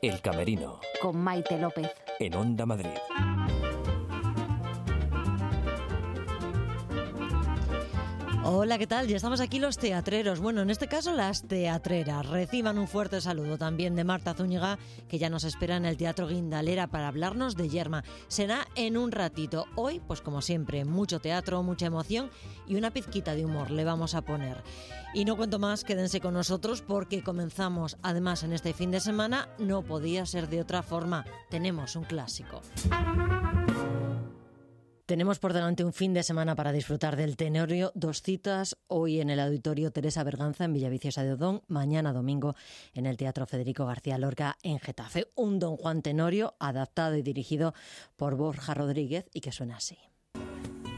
El Camerino. Con Maite López. En Onda Madrid. Hola, ¿qué tal? Ya estamos aquí los teatreros. Bueno, en este caso las teatreras. Reciban un fuerte saludo también de Marta Zúñiga, que ya nos espera en el Teatro Guindalera para hablarnos de Yerma. Será en un ratito. Hoy, pues como siempre, mucho teatro, mucha emoción y una pizquita de humor le vamos a poner. Y no cuento más, quédense con nosotros porque comenzamos, además en este fin de semana, no podía ser de otra forma. Tenemos un clásico. Tenemos por delante un fin de semana para disfrutar del Tenorio, dos citas, hoy en el Auditorio Teresa Berganza en Villaviciosa de Odón, mañana domingo en el Teatro Federico García Lorca en Getafe. Un Don Juan Tenorio adaptado y dirigido por Borja Rodríguez y que suena así.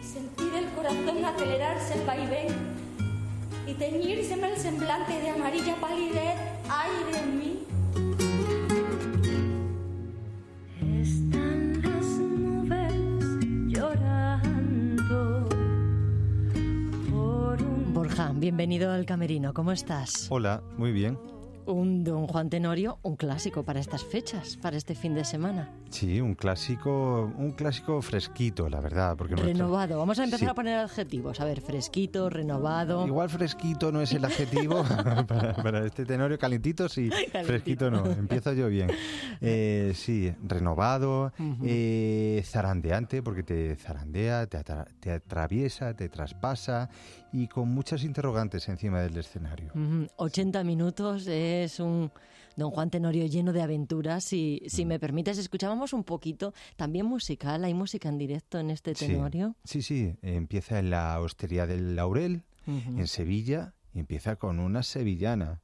Sentir el corazón acelerarse el vaivén y teñírseme el semblante de amarilla palidez, ay de mí. Están bienvenido al Camerino, ¿cómo estás? Hola, muy bien. Un Don Juan Tenorio, un clásico para estas fechas, para este fin de semana. Sí, un clásico, un clásico fresquito, la verdad, porque nuestro- Renovado. Vamos a empezar Sí. a poner adjetivos. A ver, fresquito, renovado. Igual fresquito no es el adjetivo para, para este tenorio. Calentito sí, fresquito no. Empiezo yo bien. Eh, sí, renovado, eh, zarandeante, porque te zarandea, te, atra- te atraviesa, te traspasa y con muchas interrogantes encima del escenario. Ujú, 80 minutos es un Don Juan Tenorio lleno de aventuras. Y si me permites, escuchábamos un poquito también musical. Hay música en directo en este. Tenorio. Sí, sí, empieza en la hostería del Laurel, en Sevilla, y empieza con una sevillana.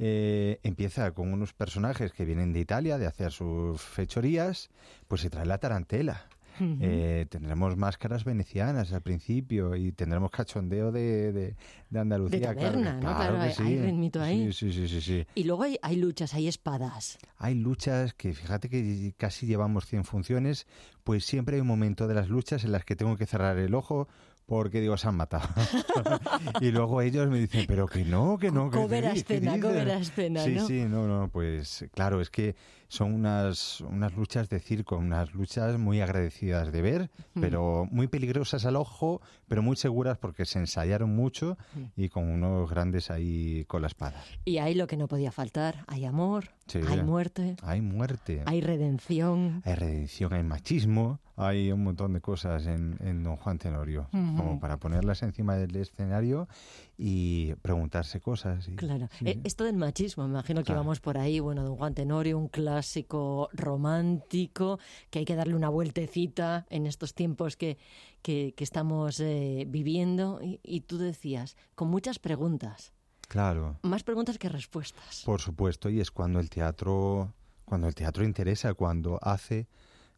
Eh, empieza con unos personajes que vienen de Italia de hacer sus fechorías, pues se trae la tarantela. Eh, tendremos máscaras venecianas al principio y tendremos cachondeo de, de, de Andalucía. claro que- taberna, ¿no? claro Claro, que hay- sí. hay ahí. Sí, sí, sí, sí, sí. Y luego hay, hay luchas, hay espadas. Hay luchas que, fíjate que casi llevamos 100 funciones, pues siempre hay un momento de las luchas en las que tengo que cerrar el ojo porque digo, se han matado. y luego ellos me dicen, pero que no, que no. que Cover a sí, ¿qué escena, dices?". cover a escena, Sí, ¿no? sí, no, no, pues claro, es que son unas, unas luchas de circo, unas luchas muy agradecidas de ver, Mm. pero muy peligrosas al ojo, pero muy seguras porque se ensayaron mucho Mm. y con unos grandes ahí con la espada. Y hay lo que no podía faltar. Hay amor, Sí. hay muerte, Hay muerte. hay redención. hay redención, hay machismo, hay un montón de cosas en, en Don Juan Tenorio, como para ponerlas encima del escenario y preguntarse cosas. y- Claro. sí. Eh, esto del machismo, me imagino que Claro. vamos por ahí. Bueno, Don Juan Tenorio, un clásico romántico que hay que darle una vueltecita en estos tiempos que, que, que estamos eh, viviendo. Y, y tú decías, con muchas preguntas, Claro, más preguntas que respuestas. por supuesto, y es cuando el teatro, cuando el teatro interesa, cuando hace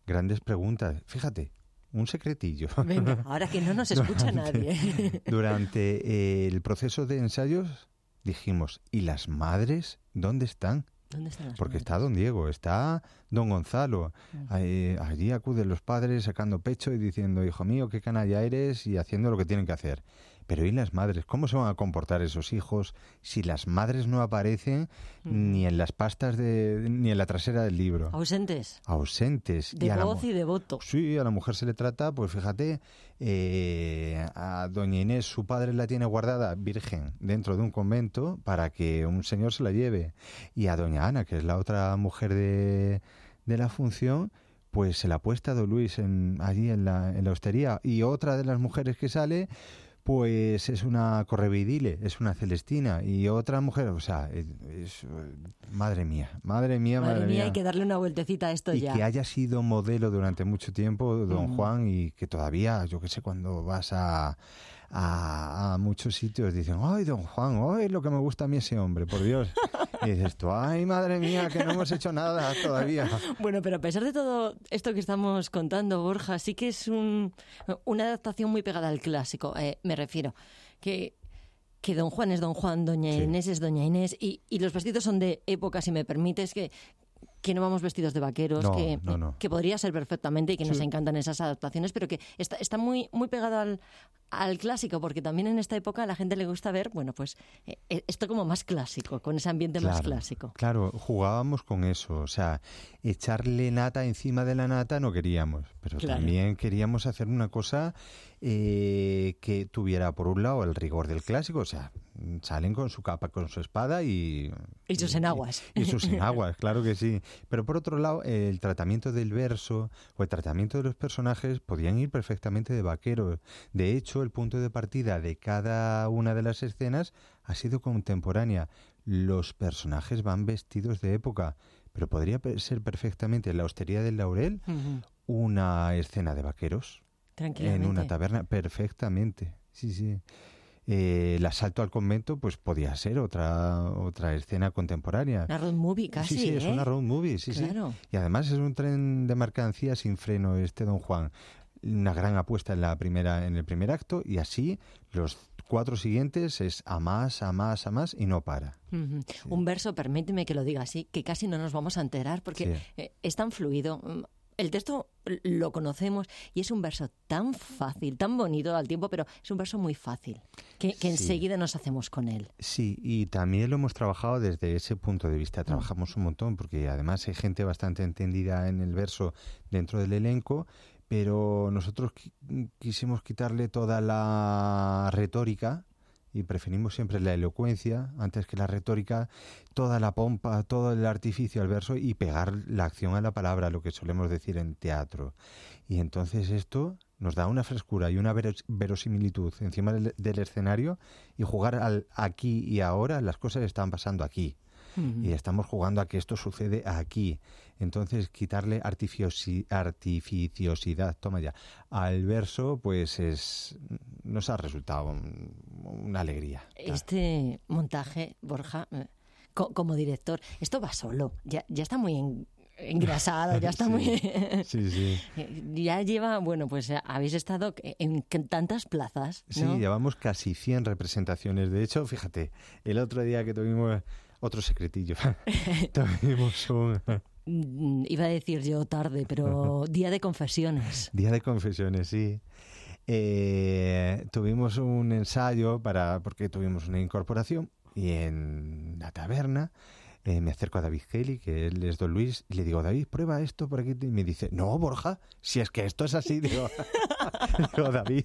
grandes preguntas. Fíjate, un secretillo. Venga, ahora que no nos escucha nadie. Durante eh, el proceso de ensayos dijimos, ¿y las madres dónde están? ¿Dónde están las Porque madres? está don Diego, está don Gonzalo. Ahí- allí acuden los padres sacando pecho y diciendo, hijo mío, qué canalla eres y haciendo lo que tienen que hacer. Pero ¿y las madres? ¿Cómo se van a comportar esos hijos si las madres no aparecen ni en las pastas de, ni en la trasera del libro? Ausentes. Ausentes. De a la voz y de voto. Sí, a la mujer se le trata, pues fíjate, eh, a doña Inés, su padre la tiene guardada virgen dentro de un convento para que un señor se la lleve. Y a doña Ana, que es la otra mujer de, de la función, pues se la ha puesto a don Luis en, allí en la, en la hostería. Y otra de las mujeres que sale, pues es una correvidile, es una celestina. Y otra mujer, o sea, es, madre mía, madre mía, madre, Madre mía, mía hay que darle una vueltecita a esto y ya. que haya sido modelo durante mucho tiempo don Juan y que todavía, yo qué sé, cuando vas a, a, a muchos sitios dicen, ay, don Juan, ay, lo que me gusta a mí ese hombre, por Dios. Y dices tú, ay, madre mía, que no hemos hecho nada todavía. Bueno, pero a pesar de todo esto que estamos contando, Borja, sí que es un, una adaptación muy pegada al clásico. Eh, me refiero que, que Don Juan es Don Juan, Doña Sí. Inés es Doña Inés, y, y los vestidos son de época, si me permites, que, que no vamos vestidos de vaqueros, No, que, no, no. que podría ser perfectamente y que nos encantan esas adaptaciones, pero que está, está muy, muy pegado al, al clásico, porque también en esta época a la gente le gusta ver, bueno, pues eh, eh, esto como más clásico, con ese ambiente más clásico. Claro, jugábamos con eso. O sea, echarle nata encima de la nata no queríamos, pero Claro. también queríamos hacer una cosa eh, que tuviera, por un lado, el rigor del clásico. O sea, salen con su capa, con su espada y... Y sus enaguas. Y, sus enaguas, claro que sí. Pero por otro lado, el tratamiento del verso o el tratamiento de los personajes podían ir perfectamente de vaqueros. De hecho, el punto de partida de cada una de las escenas ha sido contemporánea. Los personajes van vestidos de época, pero podría ser perfectamente en la hostería del Laurel una escena de vaqueros en una taberna, perfectamente. Sí, sí. Eh, el asalto al convento, pues podía ser otra otra escena contemporánea. Una road movie casi, sí, sí, es ¿eh? una road movie, sí, sí. Y además es un tren de mercancía sin freno este Don Juan. Una gran apuesta en la primera en el primer acto y así los cuatro siguientes es a más, a más, a más y no para. Un verso, permíteme que lo diga así, que casi no nos vamos a enterar porque Sí. eh, es tan fluido. Mm, El texto lo conocemos y es un verso tan fácil, tan bonito al tiempo, pero es un verso muy fácil, que, que Sí. enseguida nos hacemos con él. Sí, y también lo hemos trabajado desde ese punto de vista. Trabajamos un montón porque además hay gente bastante entendida en el verso dentro del elenco, pero nosotros qui- quisimos quitarle toda la retórica y preferimos siempre la elocuencia antes que la retórica, toda la pompa, todo el artificio al verso y pegar la acción a la palabra, lo que solemos decir en teatro. Y entonces esto nos da una frescura y una veros- verosimilitud encima del, del escenario y jugar al aquí y ahora, las cosas están pasando aquí. Y estamos jugando a que esto sucede aquí. Entonces, quitarle artificiosi- artificiosidad, toma ya, al verso, pues es nos ha resultado un- una alegría. claro. Este montaje, Borja, eh, co- como director, esto va solo, ya, ya está muy en- engrasado, ya está Sí. muy... Sí, sí. Ya lleva, bueno, pues eh, habéis estado en, tantas plazas, Sí, llevamos casi 100 representaciones. De hecho, fíjate, el otro día que tuvimos otro secretillo, tuvimos un Iba a decir yo tarde, pero día de confesiones. día de confesiones, sí. Eh, tuvimos un ensayo para porque tuvimos una incorporación y en la taberna eh, me acerco a David Kelly, que él es Don Luis, y le digo, David, prueba esto por aquí. Y me dice, no, Borja, si es que esto es así. Digo, digo, David,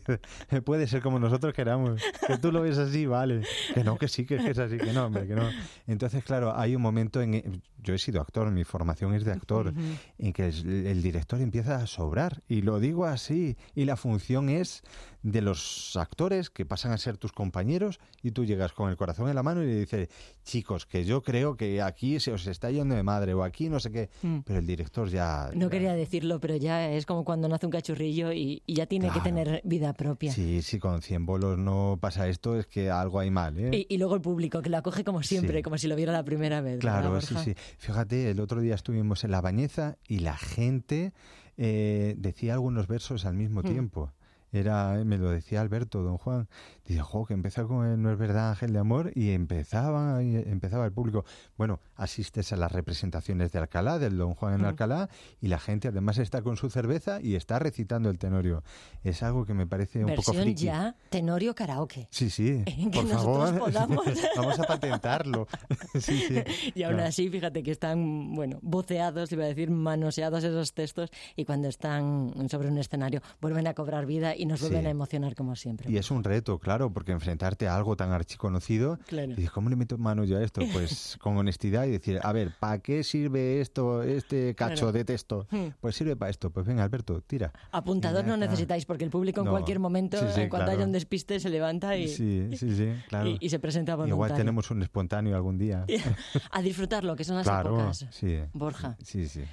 puede ser como nosotros queramos. Que tú lo ves así, vale. Que no, que sí, que es así, que no, hombre, que no. Entonces, claro, hay un momento en... Yo he sido actor, mi formación es de actor, en que el, el director empieza a sobrar. Y lo digo así. Y la función es de los actores que pasan a ser tus compañeros y tú llegas con el corazón en la mano y le dices, chicos, que yo creo que aquí se os está yendo de madre o aquí no sé qué. Mm. Pero el director ya... No ya- quería decirlo, pero ya es como cuando nace un cachurrillo y, y ya tiene que tener vida propia. Sí, sí, con 100 bolos no pasa esto, es que algo hay mal, ¿eh? Y, y luego el público, que lo acoge como siempre, Sí. como si lo viera la primera vez. Claro, ¿verdad, sí, sí. Fíjate, el otro día estuvimos en La Bañeza y la gente eh, decía algunos versos al mismo Mm. tiempo. Era, me lo decía Alberto, don Juan. Dice, jo, que empezó con el No es verdad, Ángel de Amor, y empezaba, y empezaba el público. Bueno, asistes a las representaciones de Alcalá, del don Juan en Mm. Alcalá, y la gente además está con su cerveza y está recitando el tenorio. Es algo que me parece un poco Versión friki. ya, tenorio karaoke. Sí, sí. En que por nosotros favor, podamos. vamos a patentarlo. sí, sí. Y aún Claro. así, fíjate que están, bueno, voceados, iba a decir, manoseados esos textos, y cuando están sobre un escenario vuelven a cobrar vida y nos vuelven Sí. a emocionar como siempre. Y es un reto, claro, porque enfrentarte a algo tan archiconocido, Claro. y dices, ¿cómo le meto mano yo a esto? Pues con honestidad y decir, a ver, ¿para qué sirve esto, este cacho Claro. de texto? Hmm. Pues sirve para esto. Pues venga, Alberto, tira. Apuntador no necesitáis, porque el público en No. cualquier momento, Sí, sí, en cuanto claro. haya un despiste, se levanta y, Sí, sí, sí, claro. y- y se presenta voluntario. Igual tenemos un espontáneo algún día. A disfrutarlo, que son las claro, épocas. Borja.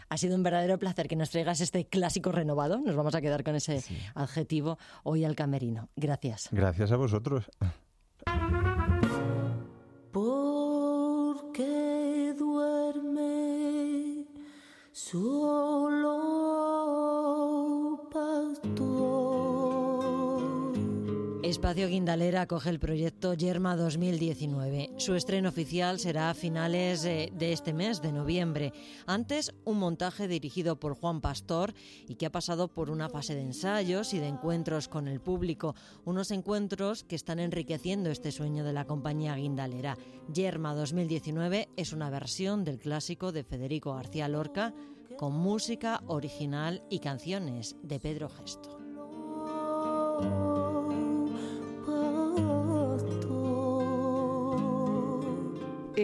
Ha sido un verdadero placer que nos traigas este clásico renovado. Nos vamos a quedar con ese adjetivo hoy al camerino. Gracias. Gracias a vosotros. Porque duerme solo Espacio Guindalera acoge el proyecto Yerma 2019. Su estreno oficial será a finales de este mes, de noviembre. Antes, un montaje dirigido por Juan Pastor y que ha pasado por una fase de ensayos y de encuentros con el público. Unos encuentros que están enriqueciendo este sueño de la compañía Guindalera. Yerma 2019 es una versión del clásico de Federico García Lorca con música original y canciones de Pedro Gesto.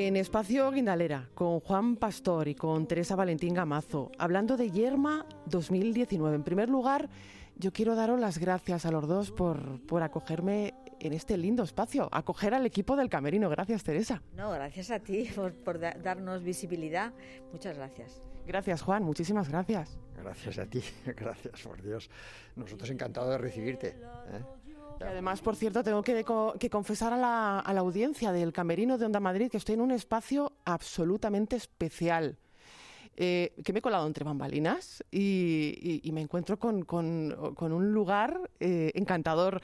En Espacio Guindalera, con Juan Pastor y con Teresa Valentín Gamazo, hablando de Yerma 2019. En primer lugar, yo quiero daros las gracias a los dos por, por acogerme en este lindo espacio, acoger al equipo del Camerino. Gracias, Teresa. No, gracias a ti por, darnos visibilidad. Muchas gracias. Gracias, Juan. Muchísimas gracias. Gracias a ti. Gracias, por Dios. Nosotros encantados de recibirte. ¿eh? Además, por cierto, tengo que, confesar a la, a la audiencia del Camerino de Onda Madrid que estoy en un espacio absolutamente especial eh, que me he colado entre bambalinas y, me encuentro con, un lugar eh, encantador.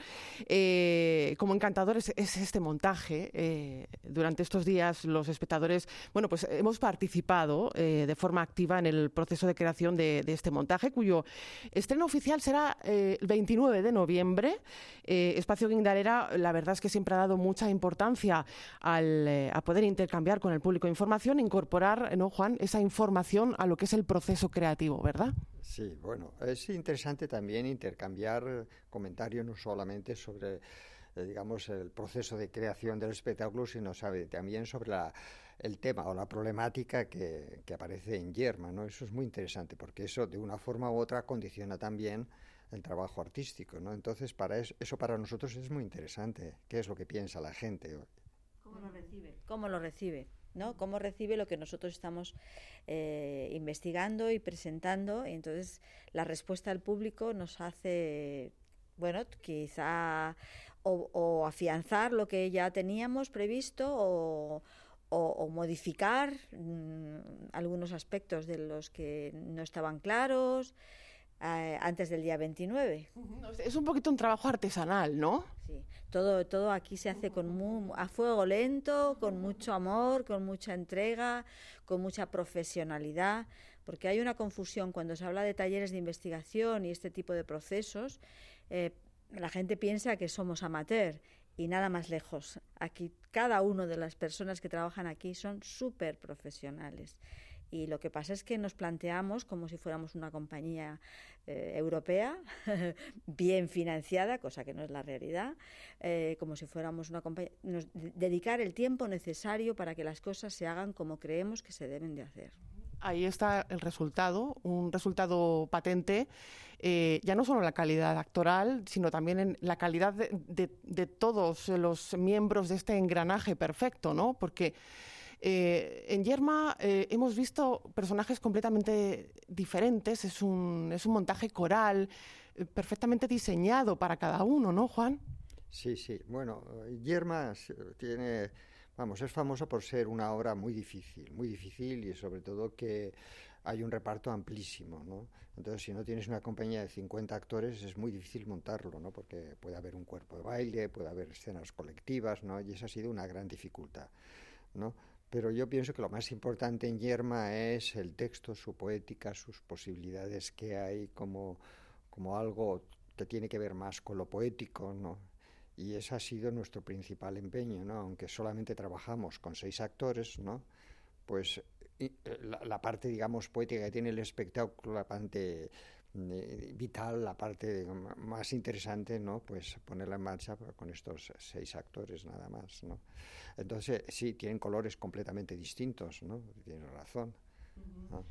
Eh, como encantador es, este montaje. durante estos días los espectadores, bueno, pues hemos participado de forma activa en el proceso de creación de, este montaje, cuyo estreno oficial será el 29 de noviembre. Espacio Guindalera, la verdad es que siempre ha dado mucha importancia al, a poder intercambiar con el público información, incorporar, ¿no, Juan, esa información a lo que es el proceso creativo, ¿verdad? Sí, bueno, es interesante también intercambiar comentarios no solamente sobre eh, digamos, el proceso de creación del espectáculo, sino sabe, también sobre la, el tema o la problemática que, que, aparece en Yerma, ¿no? Eso es muy interesante, porque eso de una forma u otra condiciona también el trabajo artístico, ¿no? Entonces, para eso, eso para nosotros es muy interesante. ¿Qué es lo que piensa la gente? ¿Cómo lo recibe? ¿Cómo lo recibe? ¿No? Cómo recibe lo que nosotros estamos eh, investigando y presentando. Y entonces la respuesta del público nos hace, bueno, quizá o, afianzar lo que ya teníamos previsto o, modificar mm, algunos aspectos de los que no estaban claros. Eh, antes del día 29. Es un poquito un trabajo artesanal, ¿no? Sí, todo, todo aquí se hace con a fuego lento, con mucho amor, con mucha entrega, con mucha profesionalidad, porque hay una confusión cuando se habla de talleres de investigación y este tipo de procesos. Eh, la gente piensa que somos amateur y nada más lejos. Aquí cada una de las personas que trabajan aquí son súper profesionales. Y lo que pasa es que nos planteamos como si fuéramos una compañía eh, europea, bien financiada, cosa que no es la realidad, eh, como si fuéramos una compañía. dedicar el tiempo necesario para que las cosas se hagan como creemos que se deben de hacer. Ahí está el resultado, un resultado patente, eh, ya no solo en la calidad actoral, sino también en la calidad de, de todos los miembros de este engranaje perfecto, ¿no? Porque eh, en Yerma eh, hemos visto personajes completamente diferentes, es un, es un montaje coral eh, perfectamente diseñado para cada uno, ¿no, Juan? Sí, sí. Bueno, Yerma tiene, vamos, es famosa por ser una obra muy difícil, muy difícil y sobre todo que hay un reparto amplísimo, ¿no? Entonces, si no tienes una compañía de 50 actores, es muy difícil montarlo, ¿no? Porque puede haber un cuerpo de baile, puede haber escenas colectivas, ¿no? Y esa ha sido una gran dificultad, ¿no? Pero yo pienso que lo más importante en Yerma es el texto, su poética, sus posibilidades que hay como, como algo que tiene que ver más con lo poético, ¿no? Y ese ha sido nuestro principal empeño, ¿no? Aunque solamente trabajamos con seis actores, ¿no? Pues eh, la, la, parte, digamos, poética que tiene el espectáculo, la parte vital, la parte más interesante, ¿no? Pues ponerla en marcha con estos seis actores nada más, ¿no? Entonces, sí, tienen colores completamente distintos, ¿no? Tienes razón.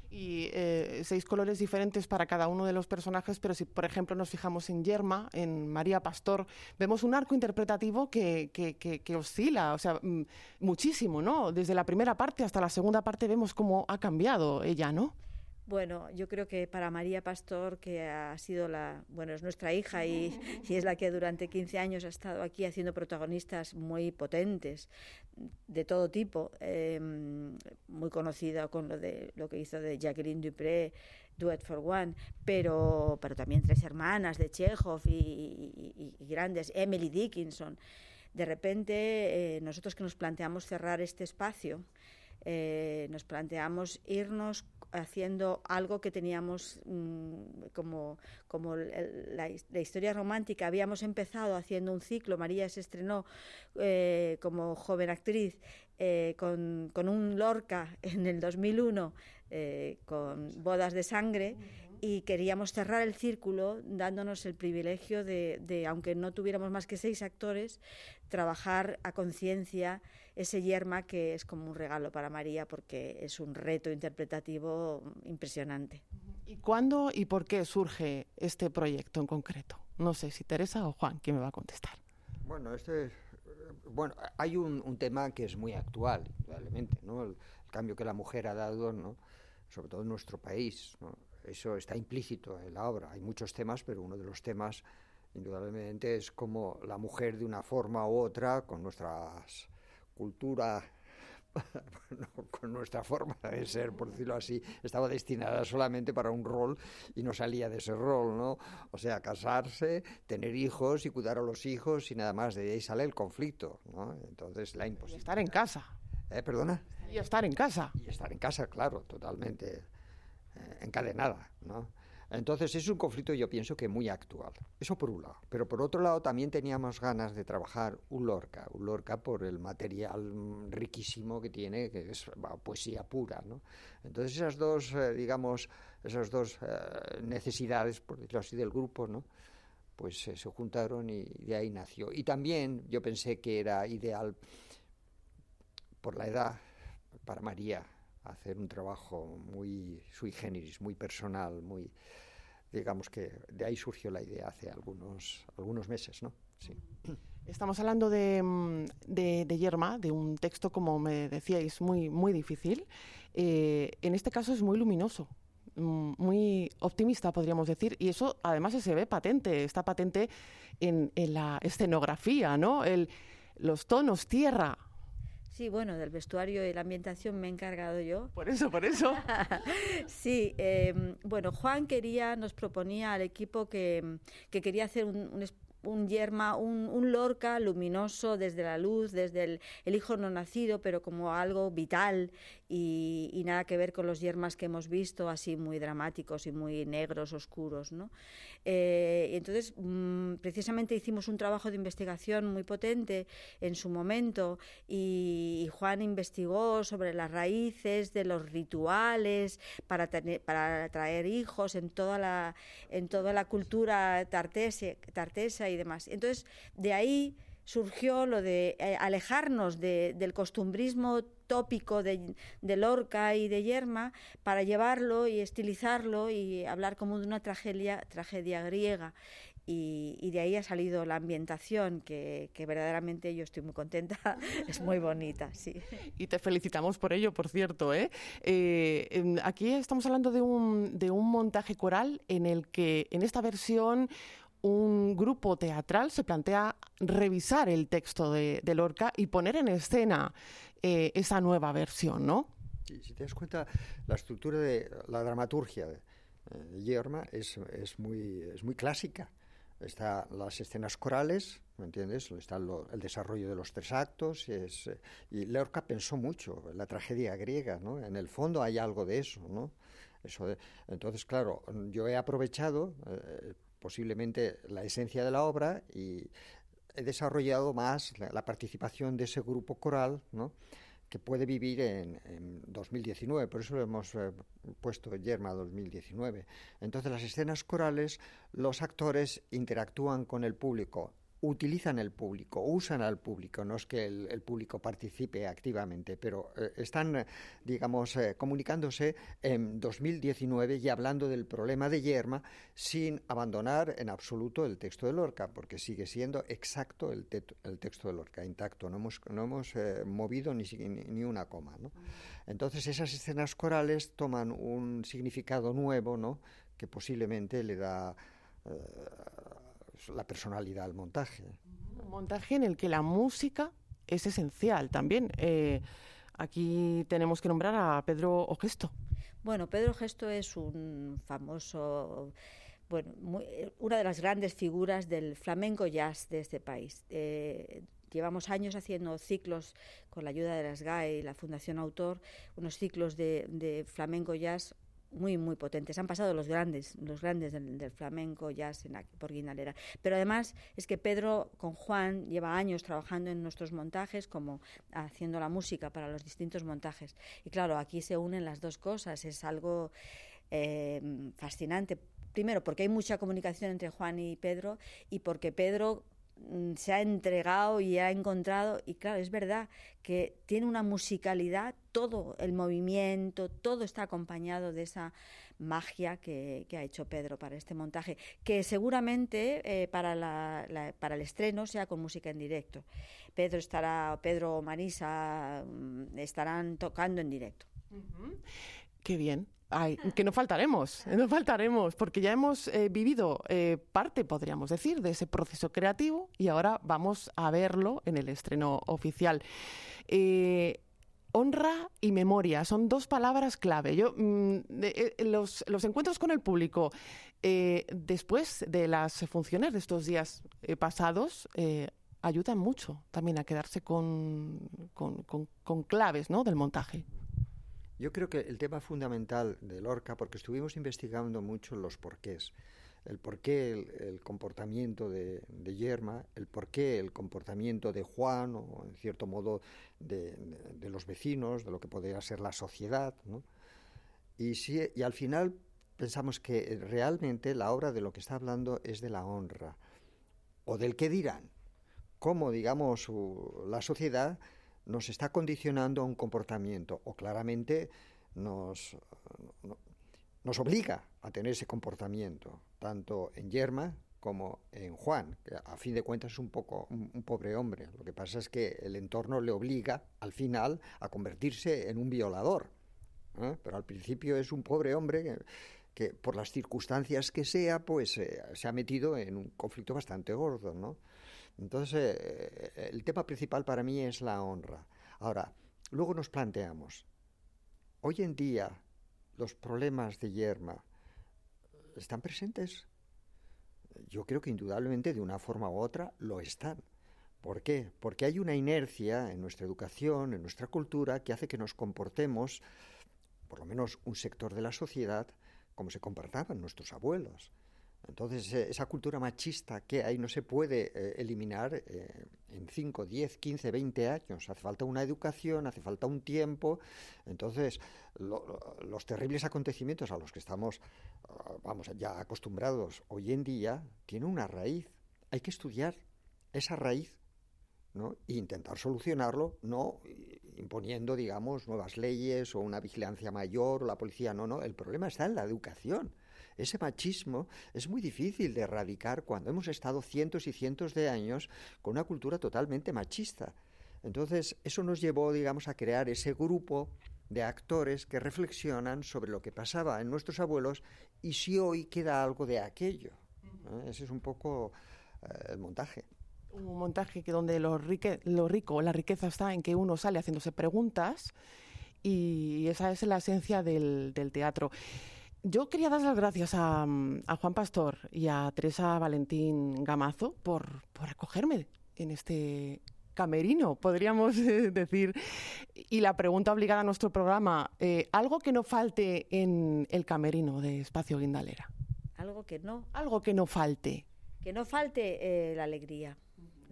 Y eh, seis colores diferentes para cada uno de los personajes, pero si, por ejemplo, nos fijamos en Yerma, en María Pastor, vemos un arco interpretativo que, que, que, oscila, o sea, mm, muchísimo, ¿no? Desde la primera parte hasta la segunda parte vemos cómo ha cambiado ella, ¿no? Bueno, yo creo que para María Pastor, que ha sido la, bueno, es nuestra hija y, es la que durante 15 años ha estado aquí haciendo protagonistas muy potentes de todo tipo, em, muy conocida con lo de lo que hizo de Jacqueline Dupré, Duet for One, pero, pero también Tres Hermanas de Chekhov y, grandes, Emily Dickinson. De repente, eh, nosotros que nos planteamos cerrar este espacio, eh, nos planteamos irnos haciendo algo que teníamos mm, como, como la, historia romántica. Habíamos empezado haciendo un ciclo, María se estrenó eh, como joven actriz eh, con, con, un Lorca en el 2001 eh, con Bodas de Sangre y queríamos cerrar el círculo dándonos el privilegio de, de aunque no tuviéramos más que seis actores, trabajar a conciencia ese yerma que es como un regalo para María porque es un reto interpretativo impresionante. ¿Y cuándo y por qué surge este proyecto en concreto? No sé si Teresa o Juan, ¿quién me va a contestar? Bueno, este, bueno, hay un, tema que es muy actual, realmente, ¿no? El, cambio que la mujer ha dado, ¿no? sobre todo en nuestro país. ¿no? Eso está implícito en la obra. Hay muchos temas, pero uno de los temas, indudablemente, es como la mujer de una forma u otra, con nuestra cultura, con nuestra forma de ser, por decirlo así, estaba destinada solamente para un rol y no salía de ese rol, ¿no? O sea, casarse, tener hijos y cuidar a los hijos y nada más. De ahí sale el conflicto, ¿no? Entonces, la imposibilidad. estar en casa. ¿Eh? ¿Perdona? Y estar en casa. Y estar en casa, claro, totalmente eh, encadenada, ¿no? Entonces es un conflicto yo pienso que muy actual. Eso por un lado. Pero por otro lado también teníamos ganas de trabajar un Lorca, un Lorca por el material riquísimo que tiene, que es poesía pura, ¿no? Entonces esas dos, eh, digamos, esas dos eh, necesidades, por decirlo así, del grupo, ¿no? Pues se juntaron y de ahí nació. Y también yo pensé que era ideal por la edad para María hacer un trabajo muy sui generis, muy personal, muy digamos que de ahí surgió la idea hace algunos algunos meses, ¿no? Sí. Estamos hablando de, mm, de, de, Yerma, de un texto, como me decíais, muy, muy difícil. Eh, en este caso es muy luminoso, mm, muy optimista, podríamos decir, y eso además se ve patente, está patente en, en la escenografía, ¿no? El, los tonos, tierra, Sí, bueno, del vestuario y la ambientación me he encargado yo. Por eso, por eso. sí, em, bueno, Juan quería, nos proponía al equipo que, que quería hacer un, un, un yerma, un, un, Lorca luminoso desde la luz, desde el, el, hijo no nacido, pero como algo vital y, y, nada que ver con los yermas que hemos visto, así muy dramáticos y muy negros, oscuros. ¿no? Eh, entonces, mmm, precisamente hicimos un trabajo de investigación muy potente en su momento y, y Juan investigó sobre las raíces de los rituales para, para traer hijos en toda la, en toda la cultura tartese, tartesa y demás. Entonces, de ahí surgió lo de eh, alejarnos de, del costumbrismo tópico de, de, Lorca y de Yerma para llevarlo y estilizarlo y hablar como de una tragedia, griega. Y, de ahí ha salido la ambientación, que, verdaderamente yo estoy muy contenta, es muy bonita, sí. Y te felicitamos por ello, por cierto. ¿eh? Eh, aquí estamos hablando de un, de un montaje coral en el que en esta versión un grupo teatral se plantea revisar el texto de, de Lorca y poner en escena eh, esa nueva versión, ¿no? Sí, si te das cuenta, la estructura de la dramaturgia de, de Yerma es, es, muy, es muy clásica. Están las escenas corales, ¿me entiendes? Está el desarrollo de los tres actos. Es, y Lorca pensó mucho en la tragedia griega, ¿no? En el fondo hay algo de eso, ¿no? De, entonces, claro, yo he aprovechado eh, posiblemente la esencia de la obra y he desarrollado más la, participación de ese grupo coral, ¿no? que puede vivir en, en 2019, por eso lo hemos eh, puesto Yerma 2019. Entonces las escenas corales, los actores interactúan con el público utilizan el público, usan al público, no es que el, público participe activamente, pero eh, están, eh, digamos, eh, comunicándose en 2019 y hablando del problema de Yerma sin abandonar en absoluto el texto de Lorca, porque sigue siendo exacto el, el texto de Lorca, intacto, no hemos movido ni, ni, una coma. ¿no? Entonces esas escenas corales toman un significado nuevo, ¿no? que posiblemente le da la personalidad al montaje. Un montaje en el que la música es esencial también. Eh, aquí tenemos que nombrar a Pedro Ogesto. Bueno, Pedro Gesto es un famoso, bueno, una de las grandes figuras del flamenco jazz de este país. Eh, llevamos años haciendo ciclos con la ayuda de las GAE y la Fundación Autor, unos ciclos de, de flamenco jazz muy, muy potentes. Han pasado los grandes, los grandes del, flamenco, jazz en, por Guinalera. Pero además es que Pedro con Juan lleva años trabajando en nuestros montajes, como haciendo la música para los distintos montajes. Y claro, aquí se unen las dos cosas. Es algo eh, fascinante. Primero, porque hay mucha comunicación entre Juan y Pedro y porque Pedro se ha entregado y ha encontrado, y claro, es verdad que tiene una musicalidad, todo el movimiento, todo está acompañado de esa magia que, ha hecho Pedro para este montaje, que seguramente eh, para, la, para el estreno sea con música en directo. Pedro estará, Pedro Marisa mm, estarán tocando en directo. Qué bien. Ay, que no faltaremos, no faltaremos, porque ya hemos eh, vivido eh, parte, podríamos decir, de ese proceso creativo y ahora vamos a verlo en el estreno oficial. Eh, honra y memoria son dos palabras clave. Yo, mm, los, los, encuentros con el público después de las funciones de estos días pasados ayudan mucho también a quedarse con, con, con claves ¿no? del montaje. Yo creo que el tema fundamental de Lorca, porque estuvimos investigando mucho los porqués, el porqué el, comportamiento de, Yerma, el porqué el comportamiento de Juan, o en cierto modo de, los vecinos, de lo que podría ser la sociedad. Y, si, y al final pensamos que realmente la obra de lo que está hablando es de la honra, o del qué dirán, cómo, digamos, la sociedad nos está condicionando a un comportamiento o claramente nos, nos obliga a tener ese comportamiento, tanto en Yerma como en Juan, que a fin de cuentas es un poco un, pobre hombre. Lo que pasa es que el entorno le obliga al final a convertirse en un violador. ¿eh? Pero al principio es un pobre hombre que, por las circunstancias que sea, pues eh, se ha metido en un conflicto bastante gordo, ¿no? Entonces, eh, el tema principal para mí es la honra. Ahora, luego nos planteamos, hoy en día los problemas de yerma están presentes. Yo creo que indudablemente de una forma u otra lo están. ¿Por qué? Porque hay una inercia en nuestra educación, en nuestra cultura, que hace que nos comportemos, por lo menos un sector de la sociedad, como se comportaban nuestros abuelos. Entonces, eh, esa cultura machista que hay no se puede eh, eliminar eh, en 5, 10, 15, 20 años. Hace falta una educación, hace falta un tiempo. Entonces, los terribles acontecimientos a los que estamos, ah, vamos, ya acostumbrados hoy en día, tienen una raíz. Hay que estudiar esa raíz ¿no? e intentar solucionarlo, no imponiendo, digamos, nuevas leyes o una vigilancia mayor o la policía. No, no, el problema está en la educación ese machismo es muy difícil de erradicar cuando hemos estado cientos y cientos de años con una cultura totalmente machista. Entonces, eso nos llevó, digamos, a crear ese grupo de actores que reflexionan sobre lo que pasaba en nuestros abuelos y si hoy queda algo de aquello. Ese es un poco eh, el montaje. Un montaje que donde lo, lo rico, la riqueza está en que uno sale haciéndose preguntas y esa es la esencia del teatro. Yo quería dar las gracias a, Juan Pastor y a Teresa Valentín Gamazo por, acogerme en este camerino, podríamos eh, decir. Y la pregunta obligada a nuestro programa, eh, ¿algo que no falte en el camerino de Espacio Guindalera? Algo que no. Algo que no falte. Que no falte eh, la alegría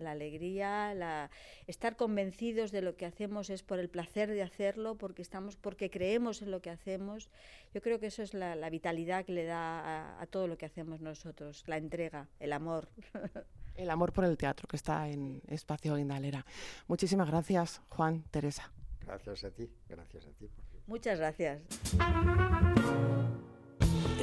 la alegría, la estar convencidos de lo que hacemos es por el placer de hacerlo, porque estamos, porque creemos en lo que hacemos. Yo creo que eso es la, vitalidad que le da a, todo lo que hacemos nosotros, la entrega, el amor. El amor por el teatro que está en Espacio Indalera. Muchísimas gracias, Juan, Teresa. Gracias a ti, gracias a ti. Muchas gracias.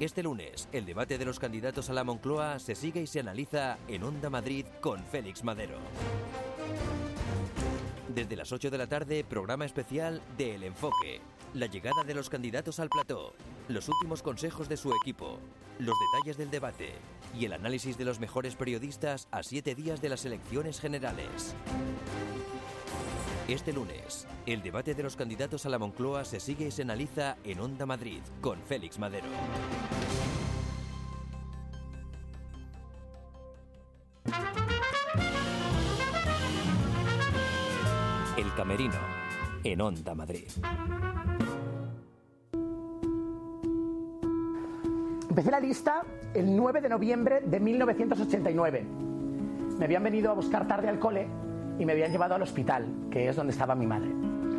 Este lunes, el debate de los candidatos a la Moncloa se sigue y se analiza en Onda Madrid con Félix Madero. Desde las 8 de la tarde, programa especial de El Enfoque. La llegada de los candidatos al plató, los últimos consejos de su equipo, los detalles del debate y el análisis de los mejores periodistas a siete días de las elecciones generales. Este lunes, el debate de los candidatos a la Moncloa se sigue y se analiza en Onda Madrid con Félix Madero. El Camerino, en Onda Madrid. Empecé la lista el 9 de noviembre de 1989. Me habían venido a buscar tarde al cole y me habían llevado al hospital, que es donde estaba mi madre.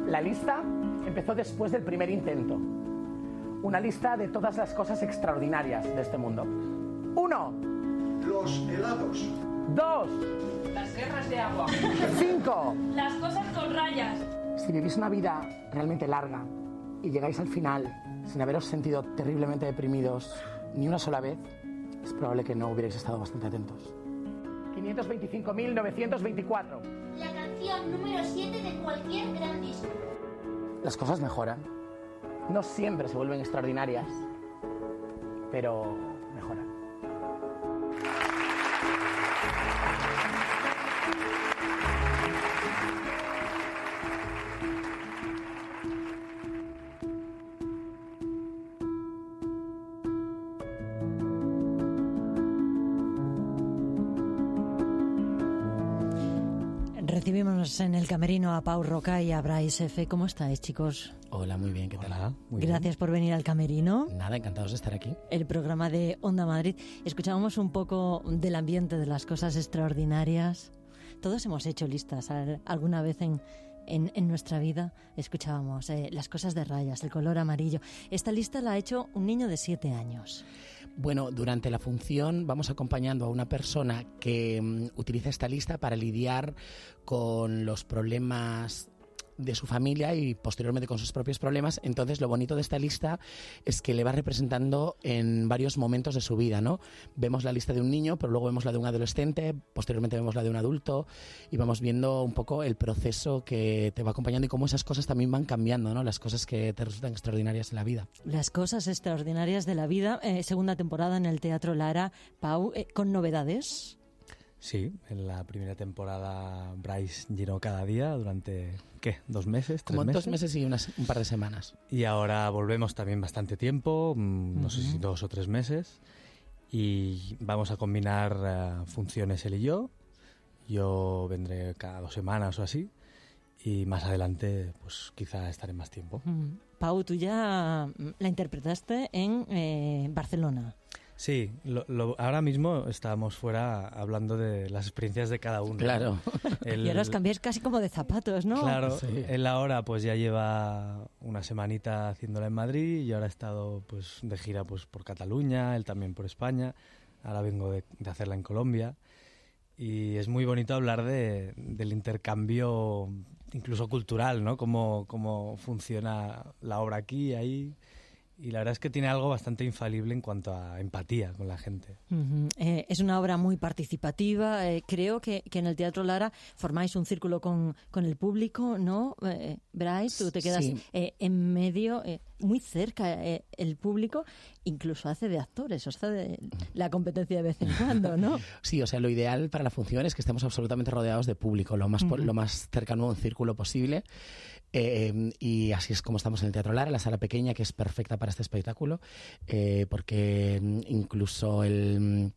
La lista empezó después del primer intento. Una lista de todas las cosas extraordinarias de este mundo. Uno. Los helados. Dos. Las guerras de agua. Cinco. Las cosas con rayas. Si vivís una vida realmente larga y llegáis al final sin haberos sentido terriblemente deprimidos ni una sola vez, es probable que no hubierais estado bastante atentos. 525.924. La canción número 7 de cualquier gran disco. Las cosas mejoran. No siempre se vuelven extraordinarias, pero En el camerino a Pau Roca y a Bryce F. ¿Cómo estáis, chicos? Hola, muy bien, ¿qué tal? Hola, muy Gracias por venir al camerino. Nada, encantados de estar aquí. El programa de Onda Madrid. Escuchábamos un poco del ambiente, de las cosas extraordinarias. Todos hemos hecho listas alguna vez en, en, nuestra vida. Escuchábamos eh, las cosas de rayas, el color amarillo. Esta lista la ha hecho un niño de siete años. Bueno, durante la función vamos acompañando a una persona que mm, utiliza esta lista para lidiar con los problemas de su familia y posteriormente con sus propios problemas. Entonces, lo bonito de esta lista es que le va representando en varios momentos de su vida, ¿no? Vemos la lista de un niño, pero luego vemos la de un adolescente, posteriormente vemos la de un adulto y vamos viendo un poco el proceso que te va acompañando y cómo esas cosas también van cambiando, ¿no? Las cosas que te resultan extraordinarias en la vida. Las cosas extraordinarias de la vida, eh, segunda temporada en el Teatro Lara, Pau, eh, con novedades. Sí, en la primera temporada Bryce llenó cada día durante, ¿qué? ¿Dos meses? Como dos meses y unas, un par de semanas. Y ahora volvemos también bastante tiempo, mm, no sé si dos o tres meses. Y vamos a combinar eh, funciones él y yo. Yo vendré cada dos semanas o así. Y más adelante, pues quizá estaré más tiempo. Pau, tú ya mm, la interpretaste en eh, Barcelona. Sí, ahora mismo estábamos fuera hablando de las experiencias de cada uno. Claro. y ahora os cambiáis casi como de zapatos, ¿no? Claro, él ahora pues ya lleva una semanita haciéndola en Madrid y ahora ha estado pues de gira pues por Cataluña, él también por España, ahora vengo de, hacerla en Colombia y es muy bonito hablar de, del intercambio incluso cultural, ¿no? Cómo, cómo funciona la obra aquí y ahí y la verdad es que tiene algo bastante infalible en cuanto a empatía con la gente. Eh, es una obra muy participativa. Eh, creo que, que, en el Teatro Lara formáis un círculo con, con el público, ¿no? Eh, Bryce, tú te quedas en medio. muy cerca eh, el público, incluso hace de actores, o sea, de la competencia de vez en cuando, ¿no? Sí, o sea, lo ideal para la función es que estemos absolutamente rodeados de público, lo más, po- Ujú. lo más cercano a un círculo posible. Eh, y así es como estamos en el Teatro Lara, la sala pequeña, que es perfecta para este espectáculo, eh, porque mm, incluso el, mm,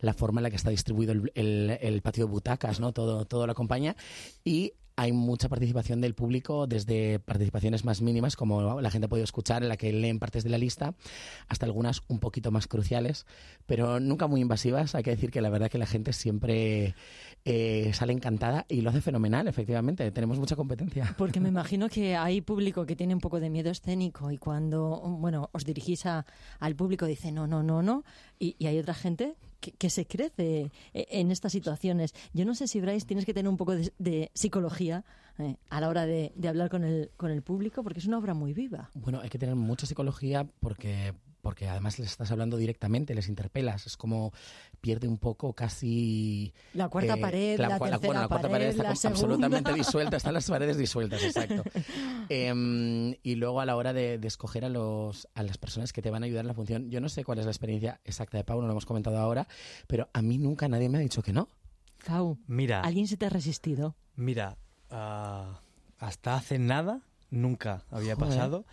la forma en la que está distribuido el, el- el patio de butacas, ¿no? todo, todo lo acompaña. Y hay mucha participación del público, desde participaciones más mínimas, como la gente ha podido escuchar, en la que leen partes de la lista, hasta algunas un poquito más cruciales, pero nunca muy invasivas. Hay que decir que la verdad que la gente siempre eh, sale encantada y lo hace fenomenal, efectivamente. Tenemos mucha competencia. Porque me imagino que hay público que tiene un poco de miedo escénico y cuando, bueno, os dirigís a- al público dice no, no, no, no, y, y hay otra gente que, se crece eh, en estas situaciones. Yo no sé si, Bryce, tienes que tener un poco de, de psicología eh, a la hora de, de hablar con el, con el público porque es una obra muy viva. Bueno, hay que tener mucha psicología porque, porque además les estás hablando directamente, les interpelas. Es como pierde un poco casi... La cuarta pared, la cua- tercera bueno, la cuarta pared pared, está la absolutamente disuelta, están las paredes disueltas, exacto. Em, y luego a la hora de, de escoger a, los, a las personas que te van a ayudar en la función, yo no sé cuál es la experiencia exacta de Pau, no lo hemos comentado ahora, pero a mí nunca nadie me ha dicho que no. Pau, Mira, ¿alguien se te ha resistido? mira, ah, hasta hace nada nunca había Joder. pasado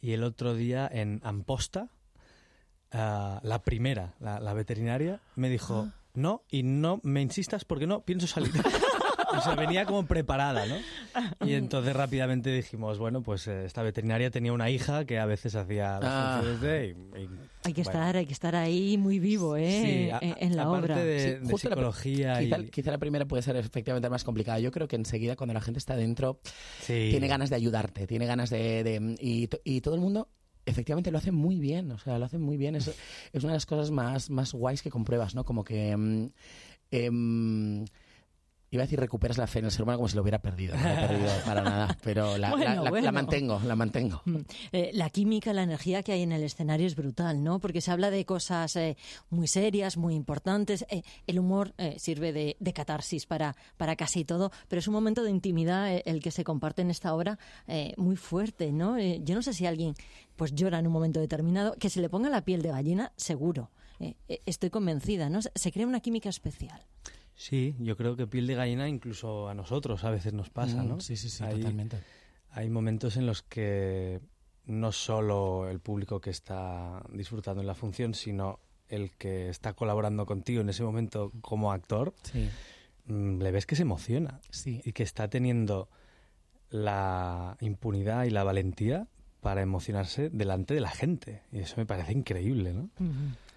y el otro día en Amposta, ah, la primera, la, la veterinaria, me dijo, Ah. no, y no me insistas porque no, pienso salir. o sea, venía como preparada, ¿no? Y entonces rápidamente dijimos, bueno, pues eh, esta veterinaria tenía una hija que a veces hacía las Ah. funciones de... y- y- Hay que bueno. estar, hay que estar ahí muy vivo, ¿eh? Sí, a- en, en la aparte obra. de- Sí, de justo la- psicología quizá, y- quizá la primera puede ser efectivamente más complicada. Yo creo que enseguida cuando la gente está dentro Sí. tiene ganas de ayudarte, tiene ganas de... de- y, to- y todo el mundo efectivamente lo hace muy bien, o sea, lo hace muy bien. Es, es una de las cosas más, más guays que compruebas, ¿no? Como que... mm, em, Iba a decir recuperas la fe en el ser humano como si lo hubiera perdido. No la he perdido para nada, pero la, la- Bueno, la- la bueno. mantengo, la mantengo. Mm. Eh, la química, la energía que hay en el escenario es brutal, ¿no? Porque se habla de cosas eh, muy serias, muy importantes. Eh, el humor eh, sirve de, de catarsis para, para casi todo, pero es un momento de intimidad el que se comparte en esta obra eh, muy fuerte, ¿no? Yo no sé si alguien pues llora en un momento determinado, que se le ponga la piel de gallina, seguro. Estoy convencida, ¿no? Se- Se crea una química especial. Sí, yo creo que piel de gallina incluso a nosotros a veces nos pasa, Mm, ¿no? sí, sí, sí, Hay- totalmente. Hay momentos en los que no solo el público que está disfrutando en la función, sino el que está colaborando contigo en ese momento como actor, Sí. mm, le ves que se emociona Sí. y que está teniendo la impunidad y la valentía para emocionarse delante de la gente. Y eso me parece increíble, ¿no?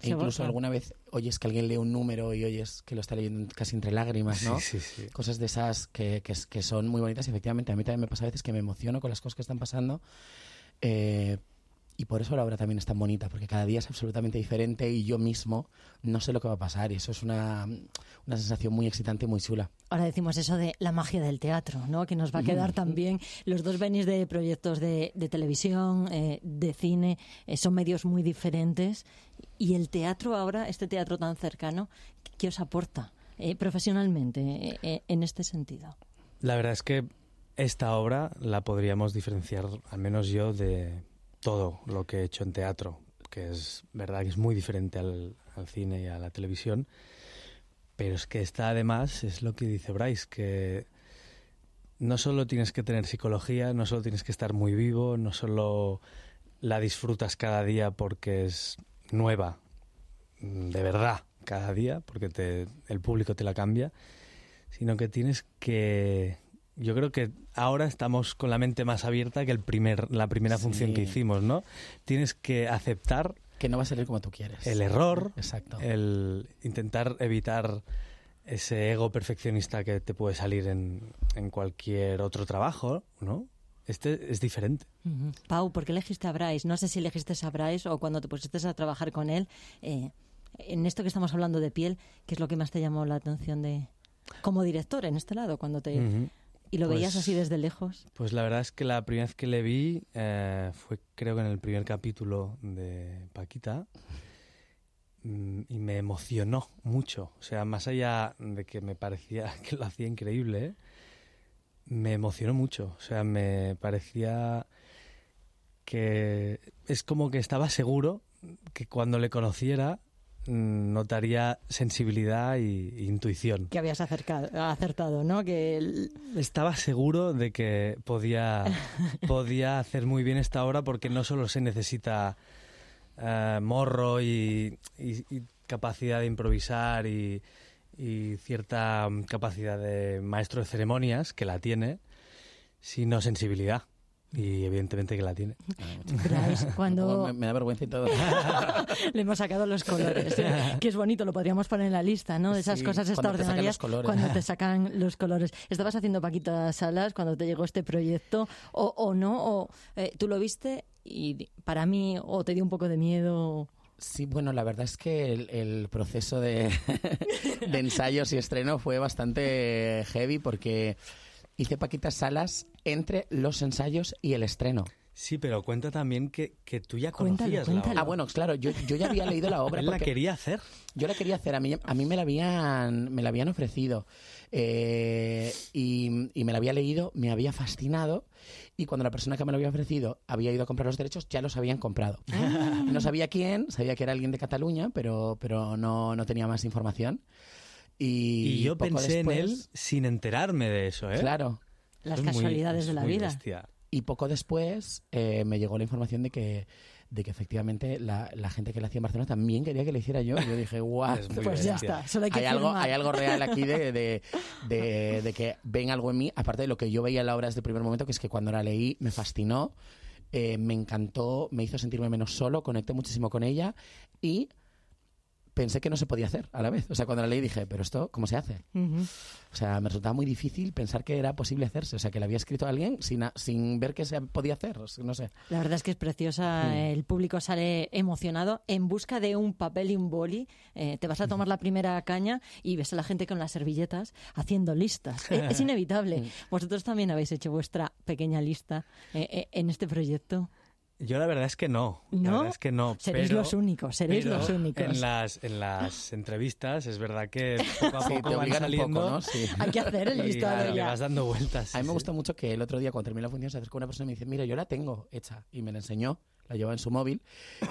E incluso alguna vez oyes que alguien lee un número y oyes que lo está leyendo casi entre lágrimas, ¿no? Sí, sí, sí. Cosas de esas que, que, que son muy bonitas y efectivamente a mí también me pasa a veces que me emociono con las cosas que están pasando eh, y por eso la obra también es tan bonita, porque cada día es absolutamente diferente y yo mismo no sé lo que va a pasar y eso es una, una sensación muy excitante y muy chula. Ahora decimos eso de la magia del teatro, ¿no? Que nos va a quedar también. Los dos venís de proyectos de, de televisión, eh, de cine, eh, son medios muy diferentes. Y el teatro ahora, este teatro tan cercano, ¿qué os aporta eh, profesionalmente eh, eh, en este sentido? La verdad es que esta obra la podríamos diferenciar, al menos yo, de todo lo que he hecho en teatro, que es verdad que es muy diferente al, cine y a la televisión, pero es que esta además es lo que dice Bryce, que no solo tienes que tener psicología, no solo tienes que estar muy vivo, no solo la disfrutas cada día porque es nueva, mm, de verdad, cada día, porque el público te la cambia, sino que tienes que... Yo creo que ahora estamos con la mente más abierta que el primer, la primera Sí. función que hicimos, ¿no? Tienes que aceptar Que no va a salir como tú quieres. el error, Exacto. el intentar evitar ese ego perfeccionista que te puede salir en, en cualquier otro trabajo, ¿no? Este es diferente. Ujú. Pau, ¿por qué elegiste a Bryce? No sé si elegiste a Bryce o cuando te pusiste a trabajar con él. eh, en esto que estamos hablando de piel, ¿qué es lo que más te llamó la atención de como director en este lado? cuando te Ujú. Y lo Pues- veías así desde lejos. Pues la verdad es que la primera vez que le vi eh, fue creo que en el primer capítulo de Paquita mm, y me emocionó mucho. O sea, más allá de que me parecía que lo hacía increíble, ¿eh? me emocionó mucho. O sea, me parecía que es como que estaba seguro que cuando le conociera notaría sensibilidad y, y intuición. Que habías acercado- acertado, ¿no? Que el- Estaba seguro de que podía, podía hacer muy bien esta obra porque no solo se necesita eh, morro y, y- y capacidad de improvisar y, y cierta capacidad de maestro de ceremonias, que la tiene, sino sensibilidad. Y evidentemente que la tiene. Bryce, cuando Me, me da vergüenza y todo. le hemos sacado los colores, ¿eh? que es bonito, lo podríamos poner en la lista, ¿no? De esas Sí, cosas cuando te sacan extraordinarias cuando te sacan los colores. ¿Estabas haciendo Paquita Salas cuando te llegó este proyecto o, o no? O, eh, ¿Tú lo viste y para mí o te dio un poco de miedo? Sí, bueno, la verdad es que el, el proceso de, de ensayos y estreno fue bastante heavy porque hice Paquitas Salas entre los ensayos y el estreno. Sí, pero cuenta también que, que tú ya Cuéntalo, conocías la cuéntalo. obra. Ah, bueno, claro, yo, yo ya había leído la obra. Él la quería hacer. Yo la quería hacer, a mí, a mí me, la habían, me la habían ofrecido eh, y, y me la había leído, me había fascinado y cuando la persona que me lo había ofrecido había ido a comprar los derechos, ya los habían comprado. No sabía quién, sabía que era alguien de Cataluña, pero, pero no, no tenía más información. Y, Y yo pensé en él sin enterarme de eso, ¿eh? Claro. Las Es muy- casualidades de la vida. bestia. Y poco después eh, me llegó la información de que, de que efectivamente la, la gente que la hacía en Barcelona también quería que le hiciera yo. Y yo dije, guau. Pues ya bestia. está, solo hay que algo, firmar. hay algo real aquí de, de, de- de que ven algo en mí, aparte de lo que yo veía en la obra desde el primer momento, que es que cuando la leí me fascinó, eh, me encantó, me hizo sentirme menos solo, conecté muchísimo con ella y pensé que no se podía hacer a la vez. O sea, cuando la leí dije, pero esto, ¿cómo se hace? O sea, me resultaba muy difícil pensar que era posible hacerse. O sea, que la había escrito alguien sin, a- sin ver que se podía hacer. No sé. La verdad es que es preciosa, Mm. el público sale emocionado en busca de un papel y un boli. Eh, te vas a tomar la primera caña y ves a la gente con las servilletas haciendo listas. Eh, es inevitable. Vosotros también habéis hecho vuestra pequeña lista eh, eh, en este proyecto. Yo la verdad es que no. La ¿No? verdad es que no. Seréis pero- los únicos, seréis pero los únicos. En las, en las entrevistas es verdad que poco a Sí, poco te van saliendo. poco, ¿no? Sí. Hay que hacer el y listado claro, le ya. vas dando vueltas. A mí sí, me gusta mucho que el otro día, cuando terminé la función, se acercó una persona y me dice, mira, yo la tengo hecha. Y me la enseñó, la llevaba en su móvil.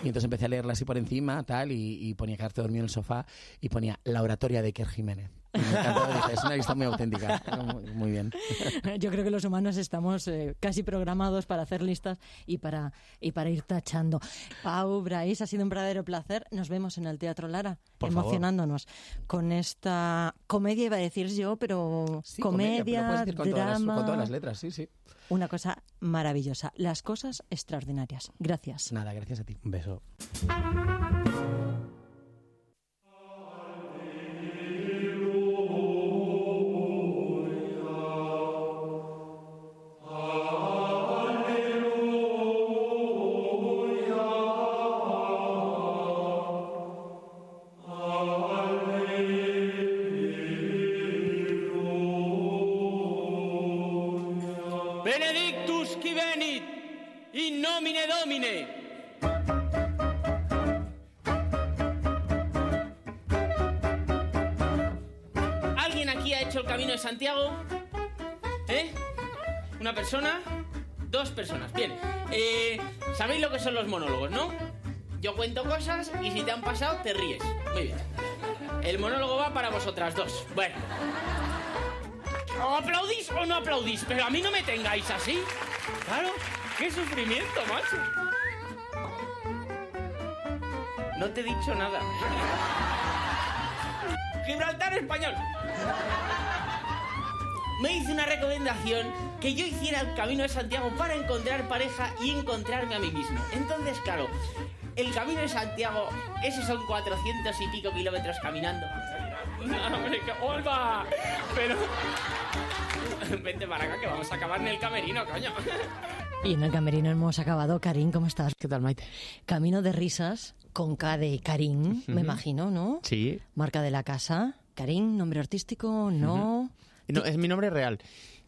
Y entonces empecé a leerla así por encima, tal, y, y ponía quedarte dormido en el sofá, y ponía la oratoria de Iker Jiménez. Me es una lista muy auténtica. Muy, muy bien. Yo creo que los humanos estamos eh, casi programados para hacer listas y para, y para ir tachando. Pau, Brais, ha sido un verdadero placer. Nos vemos en el Teatro Lara, Por favor. emocionándonos con esta comedia, iba a decir yo, pero Sí, comedia, pero con todas, las, drama, con todas las letras, sí, sí. una cosa maravillosa. Las cosas extraordinarias. Gracias. Nada, gracias a ti. Un beso. Y si te han pasado, te ríes. Muy bien. El monólogo va para vosotras dos. Bueno. O aplaudís o no aplaudís, pero a mí no me tengáis así. Claro, qué sufrimiento, macho. No te he dicho nada. Gibraltar español. Me hizo una recomendación que yo hiciera el camino de Santiago para encontrar pareja y encontrarme a mí mismo. Entonces, claro, el camino de Santiago, esos son 400 y pico kilómetros caminando. Olva. Pero. Vente para acá que vamos a acabar en el camerino, coño. Y en el camerino hemos acabado. Karim, ¿cómo estás? ¿Qué tal, Maite? Camino de risas con K de Karim, me imagino, ¿no? Sí. Marca de la casa. Karim, nombre artístico, no. No, es mi nombre real.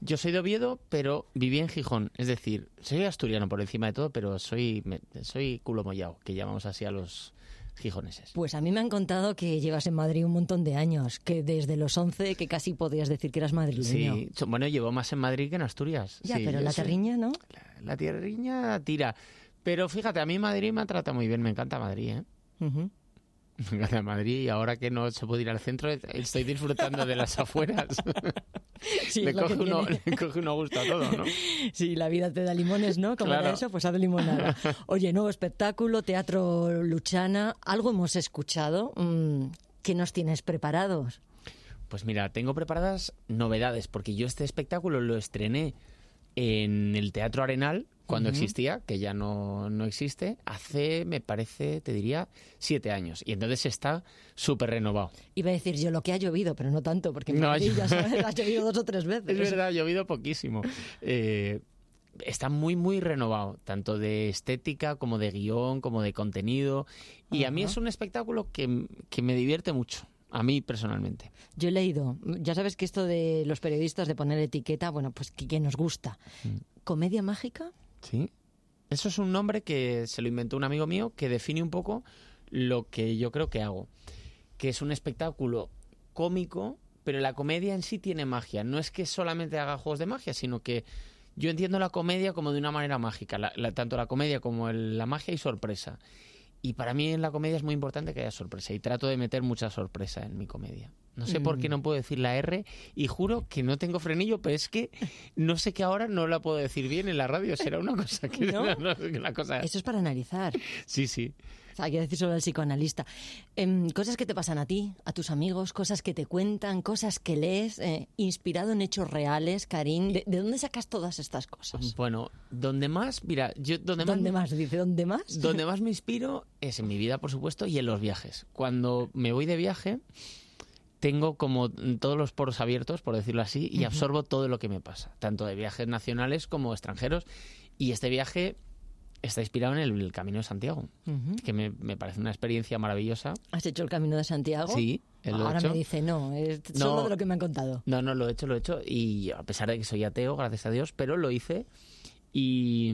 Yo soy de Oviedo, pero viví en Gijón. Es decir, soy asturiano por encima de todo, pero soy, me- soy culo mollao, que llamamos así a los gijoneses. Pues a mí me han contado que llevas en Madrid un montón de años, que desde los 11 que casi podías decir que eras madrileño. Sí, bueno, llevo más en Madrid que en Asturias. Ya, Sí, pero la terriña, ¿no? La tierriña tira. Pero fíjate, a mí Madrid me trata muy bien, me encanta Madrid, ¿eh? Encanta Madrid y ahora que no se puede ir al centro estoy disfrutando de las afueras. Sí, le, coge uno, le coge uno gusto a todo, ¿no? Sí, la vida te da limones, ¿no? Como era Claro. eso, pues haz limonada. Oye, nuevo espectáculo, Teatro Luchana. Algo hemos escuchado. mm, ¿Qué nos tienes preparados? Pues mira, tengo preparadas novedades, porque yo este espectáculo lo estrené en el Teatro Arenal, cuando existía, que ya no, no existe, hace, me parece, te diría, siete años. Y entonces está súper renovado. Iba a decir yo lo que ha llovido, pero no tanto, porque No, Madrid, ya sabes, ha llovido dos o tres veces. Es verdad, ha llovido poquísimo. Eh, está muy, muy renovado, tanto de estética como de guion, como de contenido. Y a mí es un espectáculo que, que me divierte mucho, a mí personalmente. Yo he leído, ya sabes que esto de los periodistas de poner etiqueta, bueno, pues que, que nos gusta. Mm. ¿Comedia mágica? Sí. Eso es un nombre que se lo inventó un amigo mío que define un poco lo que yo creo que hago. Que es un espectáculo cómico, pero la comedia en sí tiene magia. No es que solamente haga juegos de magia, sino que yo entiendo la comedia como de una manera mágica. La- la- tanto la comedia como la magia y sorpresa. Y para mí en la comedia es muy importante que haya sorpresa. Y trato de meter mucha sorpresa en mi comedia. No sé por qué Mm. no puedo decir la R y juro que no tengo frenillo, pero es que no sé que ahora no la puedo decir bien en la radio. Será una cosa que... ¿No? no una cosa... Eso es para analizar. Sí, sí. Hay que decir sobre el psicoanalista. Em, cosas que te pasan a ti, a tus amigos, cosas que te cuentan, cosas que lees, eh, inspirado en hechos reales, Karim. ¿De, de dónde sacas todas estas cosas? Bueno, donde más, mira, yo donde más, ¿Dónde más? Dice, ¿dónde más? donde más me inspiro es en mi vida, por supuesto, y en los viajes. Cuando me voy de viaje, tengo como todos los poros abiertos, por decirlo así, y absorbo todo lo que me pasa, tanto de viajes nacionales como extranjeros. Y este viaje está inspirado en el, el Camino de Santiago, Ujú. que me, me parece una experiencia maravillosa. ¿Has hecho el Camino de Santiago? Sí, he Ahora hecho. me dice, no, es No. solo de lo que me han contado. No, no, lo he hecho, lo he hecho. Y a pesar de que soy ateo, gracias a Dios, pero lo hice y,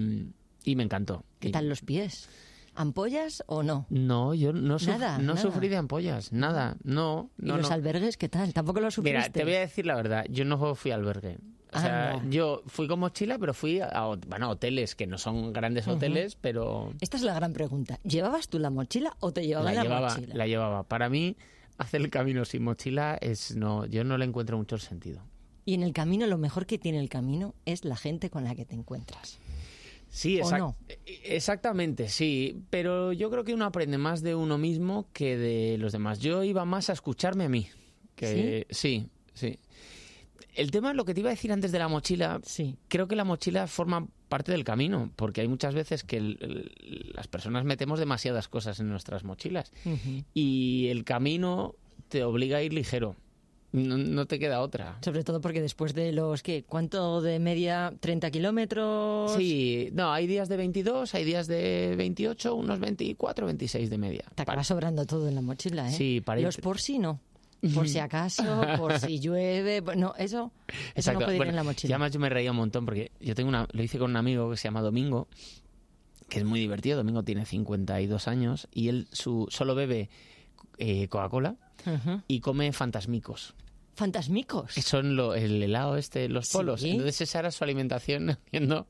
y me encantó. ¿Qué Y- tal los pies? ¿Ampollas o no? No, yo no, suf- Nada, no nada. sufrí de ampollas, nada, no. ¿Y los no. albergues qué tal? ¿Tampoco los sufriste? Mira, te voy a decir la verdad, yo no fui a albergue. O sea, no. yo fui con mochila, pero fui a, a- bueno, a hoteles, que no son grandes hoteles, pero Esta es la gran pregunta. ¿Llevabas tú la mochila o te llevaba la la, llevaba, mochila? la llevaba. Para mí, hacer el camino sin mochila es no, yo no le encuentro mucho sentido. Y en el camino, lo mejor que tiene el camino es la gente con la que te encuentras. Sí, ¿O exac- no? exactamente, sí. Pero yo creo que uno aprende más de uno mismo que de los demás. Yo iba más a escucharme a mí. Que, sí, sí. El tema, lo que te iba a decir antes de la mochila, creo que la mochila forma parte del camino, porque hay muchas veces que el- el- las personas metemos demasiadas cosas en nuestras mochilas y el camino te obliga a ir ligero. No, no te queda otra. Sobre todo porque después de los, ¿qué? ¿Cuánto de media? ¿30 kilómetros? Sí, no, hay días de 22, hay días de 28, unos 24, 26 de media. Te acaba sobrando todo en la mochila, ¿eh? Sí, para ir- Los por si no. Por si acaso, por si llueve. No, eso, eso no puede ir Bueno, en la y mochila. además yo me reía un montón porque yo tengo una, lo hice con un amigo que se llama Domingo, que es muy divertido. Domingo tiene 52 años y él su, solo bebe eh, Coca-Cola y come fantasmicos. Fantasmicos. Que son lo- el helado este, los Sí. polos. Entonces esa era su alimentación haciendo,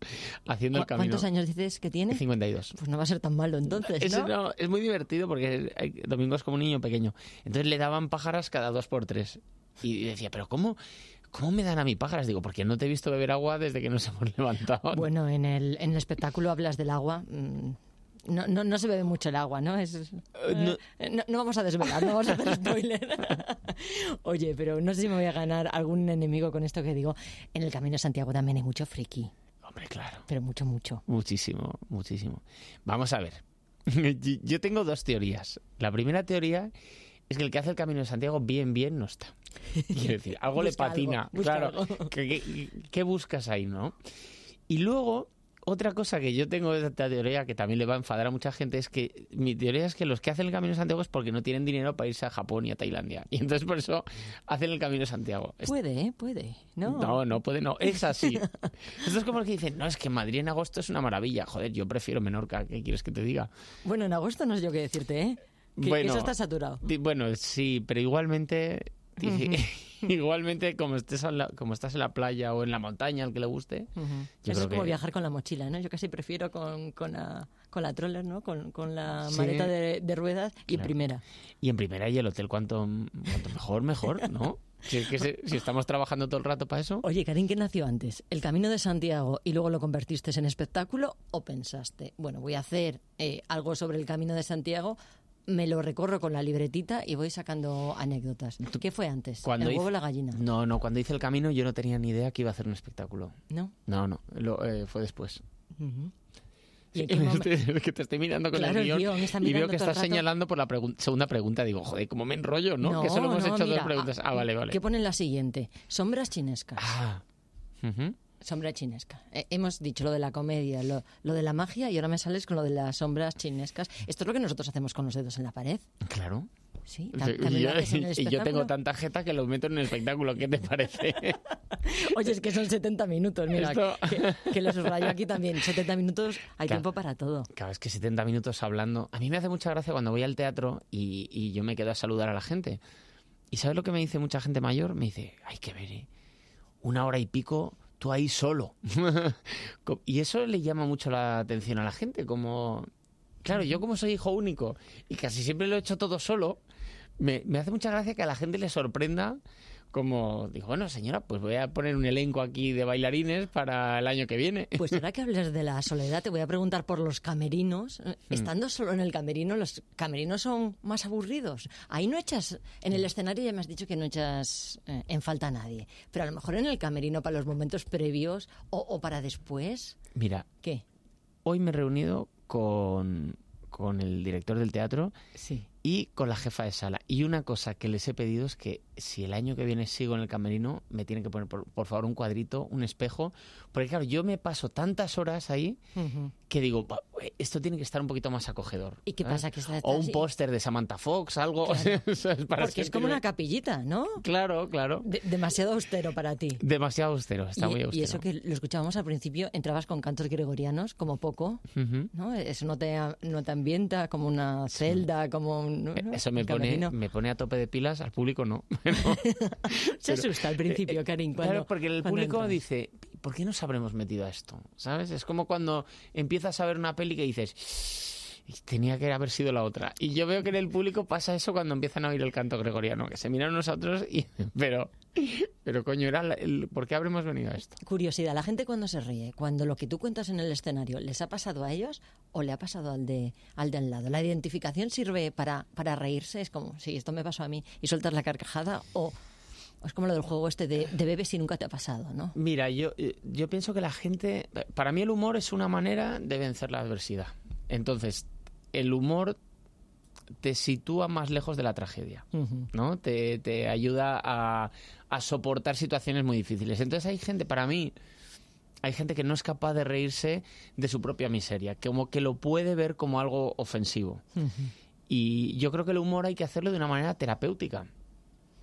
haciendo el ¿Cu- camino. ¿Cuántos años dices que tiene? 52. Pues no va a ser tan malo entonces, Es, ¿no? no, es muy divertido porque hay- Domingo es como un niño pequeño. Entonces le daban pájaras cada dos por tres. Y decía, pero ¿cómo, cómo me dan a mí pájaras? Digo, porque no te he visto beber agua desde que nos hemos levantado. Bueno, en el, en el espectáculo hablas del agua. No, no, no se bebe mucho el agua, ¿no? Es, no- eh, no, no vamos a desvelar, no vamos a hacer spoiler. Oye, pero no sé si me voy a ganar algún enemigo con esto que digo. En el Camino de Santiago también hay mucho friki. Hombre, claro. Pero mucho, mucho. Muchísimo, muchísimo. Vamos a ver. Yo- tengo dos teorías. La primera teoría es que el que hace el Camino de Santiago bien, bien no está. Quiero decir, algo le algo, patina. claro. algo. ¿Qué, qué, qué buscas ahí, no? Y luego, otra cosa que yo tengo de esta teoría que también le va a enfadar a mucha gente es que mi teoría es que los que hacen el Camino de Santiago es porque no tienen dinero para irse a Japón y a Tailandia. Y entonces por eso hacen el Camino de Santiago. Puede, ¿eh? Puede. No. no, no puede, no. Es así. Esto es como el que dicen, no, es que Madrid en agosto es una maravilla. Joder, yo prefiero Menorca. ¿Qué quieres que te diga? Bueno, en agosto no sé yo qué decirte, ¿eh? Que, que Bueno, eso está saturado. Bueno, sí, pero igualmente... Igualmente como estés en la- como estás en la playa o en la montaña, al que le guste. yo Eso creo es como que- viajar con la mochila, ¿no? Yo casi prefiero con, con, la, con la troller, ¿no? Con, con la Sí. maleta de, de ruedas y en primera. Y en primera y el hotel, cuanto, cuanto mejor, mejor, ¿no? Si, es que se- si estamos trabajando todo el rato para eso. Oye, Karin, ¿qué nació antes? ¿El Camino de Santiago y luego lo convertiste en espectáculo o pensaste, bueno, voy a hacer eh, algo sobre el Camino de Santiago, me lo recorro con la libretita y voy sacando anécdotas? ¿Qué fue antes? Cuando ¿El hice- huevo o la gallina? No, no, cuando hice el camino yo no tenía ni idea que iba a hacer un espectáculo. ¿No? No, no, lo, eh, fue después. Ujú. ¿Y Sí, que te estoy mirando con Claro, el guion, guion y veo que estás señalando por la segunda pregunta. Digo, joder, ¿cómo me enrollo, no? que solo hemos no, hecho mira, dos preguntas. Ah, vale, vale. ¿Qué pone en la siguiente? Sombras chinescas. Ah. Ujú. Sombra chinesca. Eh, hemos dicho lo de la comedia, lo, lo de la magia y ahora me sales con lo de las sombras chinescas. Esto es lo que nosotros hacemos con los dedos en la pared. Claro. Sí, y yo, y tengo tanta jeta que lo meto en el espectáculo. ¿Qué te parece? Oye, es que son 70 minutos, mira, Esto- que, que lo subrayo aquí también. 70 minutos, hay Claro. tiempo para todo. Claro, es que 70 minutos hablando. A mí me hace mucha gracia cuando voy al teatro y, y yo me quedo a saludar a la gente. ¿Y sabes lo que me dice mucha gente mayor? Me dice, hay que ver, ¿eh? una hora y pico tú ahí solo. Y eso le llama mucho la atención a la gente, como... Claro, yo como soy hijo único y casi siempre lo he hecho todo solo, me, me hace mucha gracia que a la gente le sorprenda como, digo, bueno, señora, pues voy a poner un elenco aquí de bailarines para el año que viene. Pues ahora que hables de la soledad, te voy a preguntar por los camerinos. Hmm. Eh, Estando solo en el camerino, los camerinos son más aburridos. Ahí no echas, en el escenario ya me has dicho que no echas eh, en falta a nadie, pero a lo mejor en el camerino para los momentos previos o, o para después, Mira, ¿qué? hoy me he reunido con, con el director del teatro Sí. Y con la jefa de sala. Y una cosa que les he pedido es que si el año que viene sigo en el camerino, me tienen que poner, por, por favor, un cuadrito, un espejo. Porque claro, yo me paso tantas horas ahí que digo, "Va, eh, esto tiene que estar un poquito más acogedor. ¿Y qué ¿sabes? pasa? Que está- O un póster de Samantha Fox, algo. Para Porque es como una capillita, ¿no? Claro, claro. De- demasiado austero para ti. Demasiado austero, está y, muy y austero. eso que lo escuchábamos al principio, entrabas con cantos gregorianos, como poco. ¿no? Eso no te, no te ambienta como una celda, como un... ¿no? Eh, Eso me pone, me pone a tope de pilas, al público no. Se pero- asusta al principio, Karin, cuando Claro, porque el público entras. dice, ¿por qué nos habremos metido a esto? ¿Sabes? Es como cuando empiezas a ver una peli que dices, tenía que haber sido la otra. Y yo veo que en el público pasa eso cuando empiezan a oír el canto gregoriano, que se miran unos a otros y... Pero, pero coño, era ¿por qué habremos venido a esto? Curiosidad, la gente cuando se ríe, cuando lo que tú cuentas en el escenario les ha pasado a ellos o le ha pasado al de al de al lado. La identificación sirve para, para reírse, es como, sí, esto me pasó a mí y sueltas la carcajada o es como lo del juego este de, de bebes y nunca te ha pasado, ¿no? Mira, yo, eh, yo pienso que la gente... Para mí el humor es una manera de vencer la adversidad. Entonces, el humor te sitúa más lejos de la tragedia. ¿no? Te, te ayuda a, a soportar situaciones muy difíciles. Entonces hay gente, para mí, hay gente que no es capaz de reírse de su propia miseria, como que lo puede ver como algo ofensivo. Y yo creo que el humor hay que hacerlo de una manera terapéutica.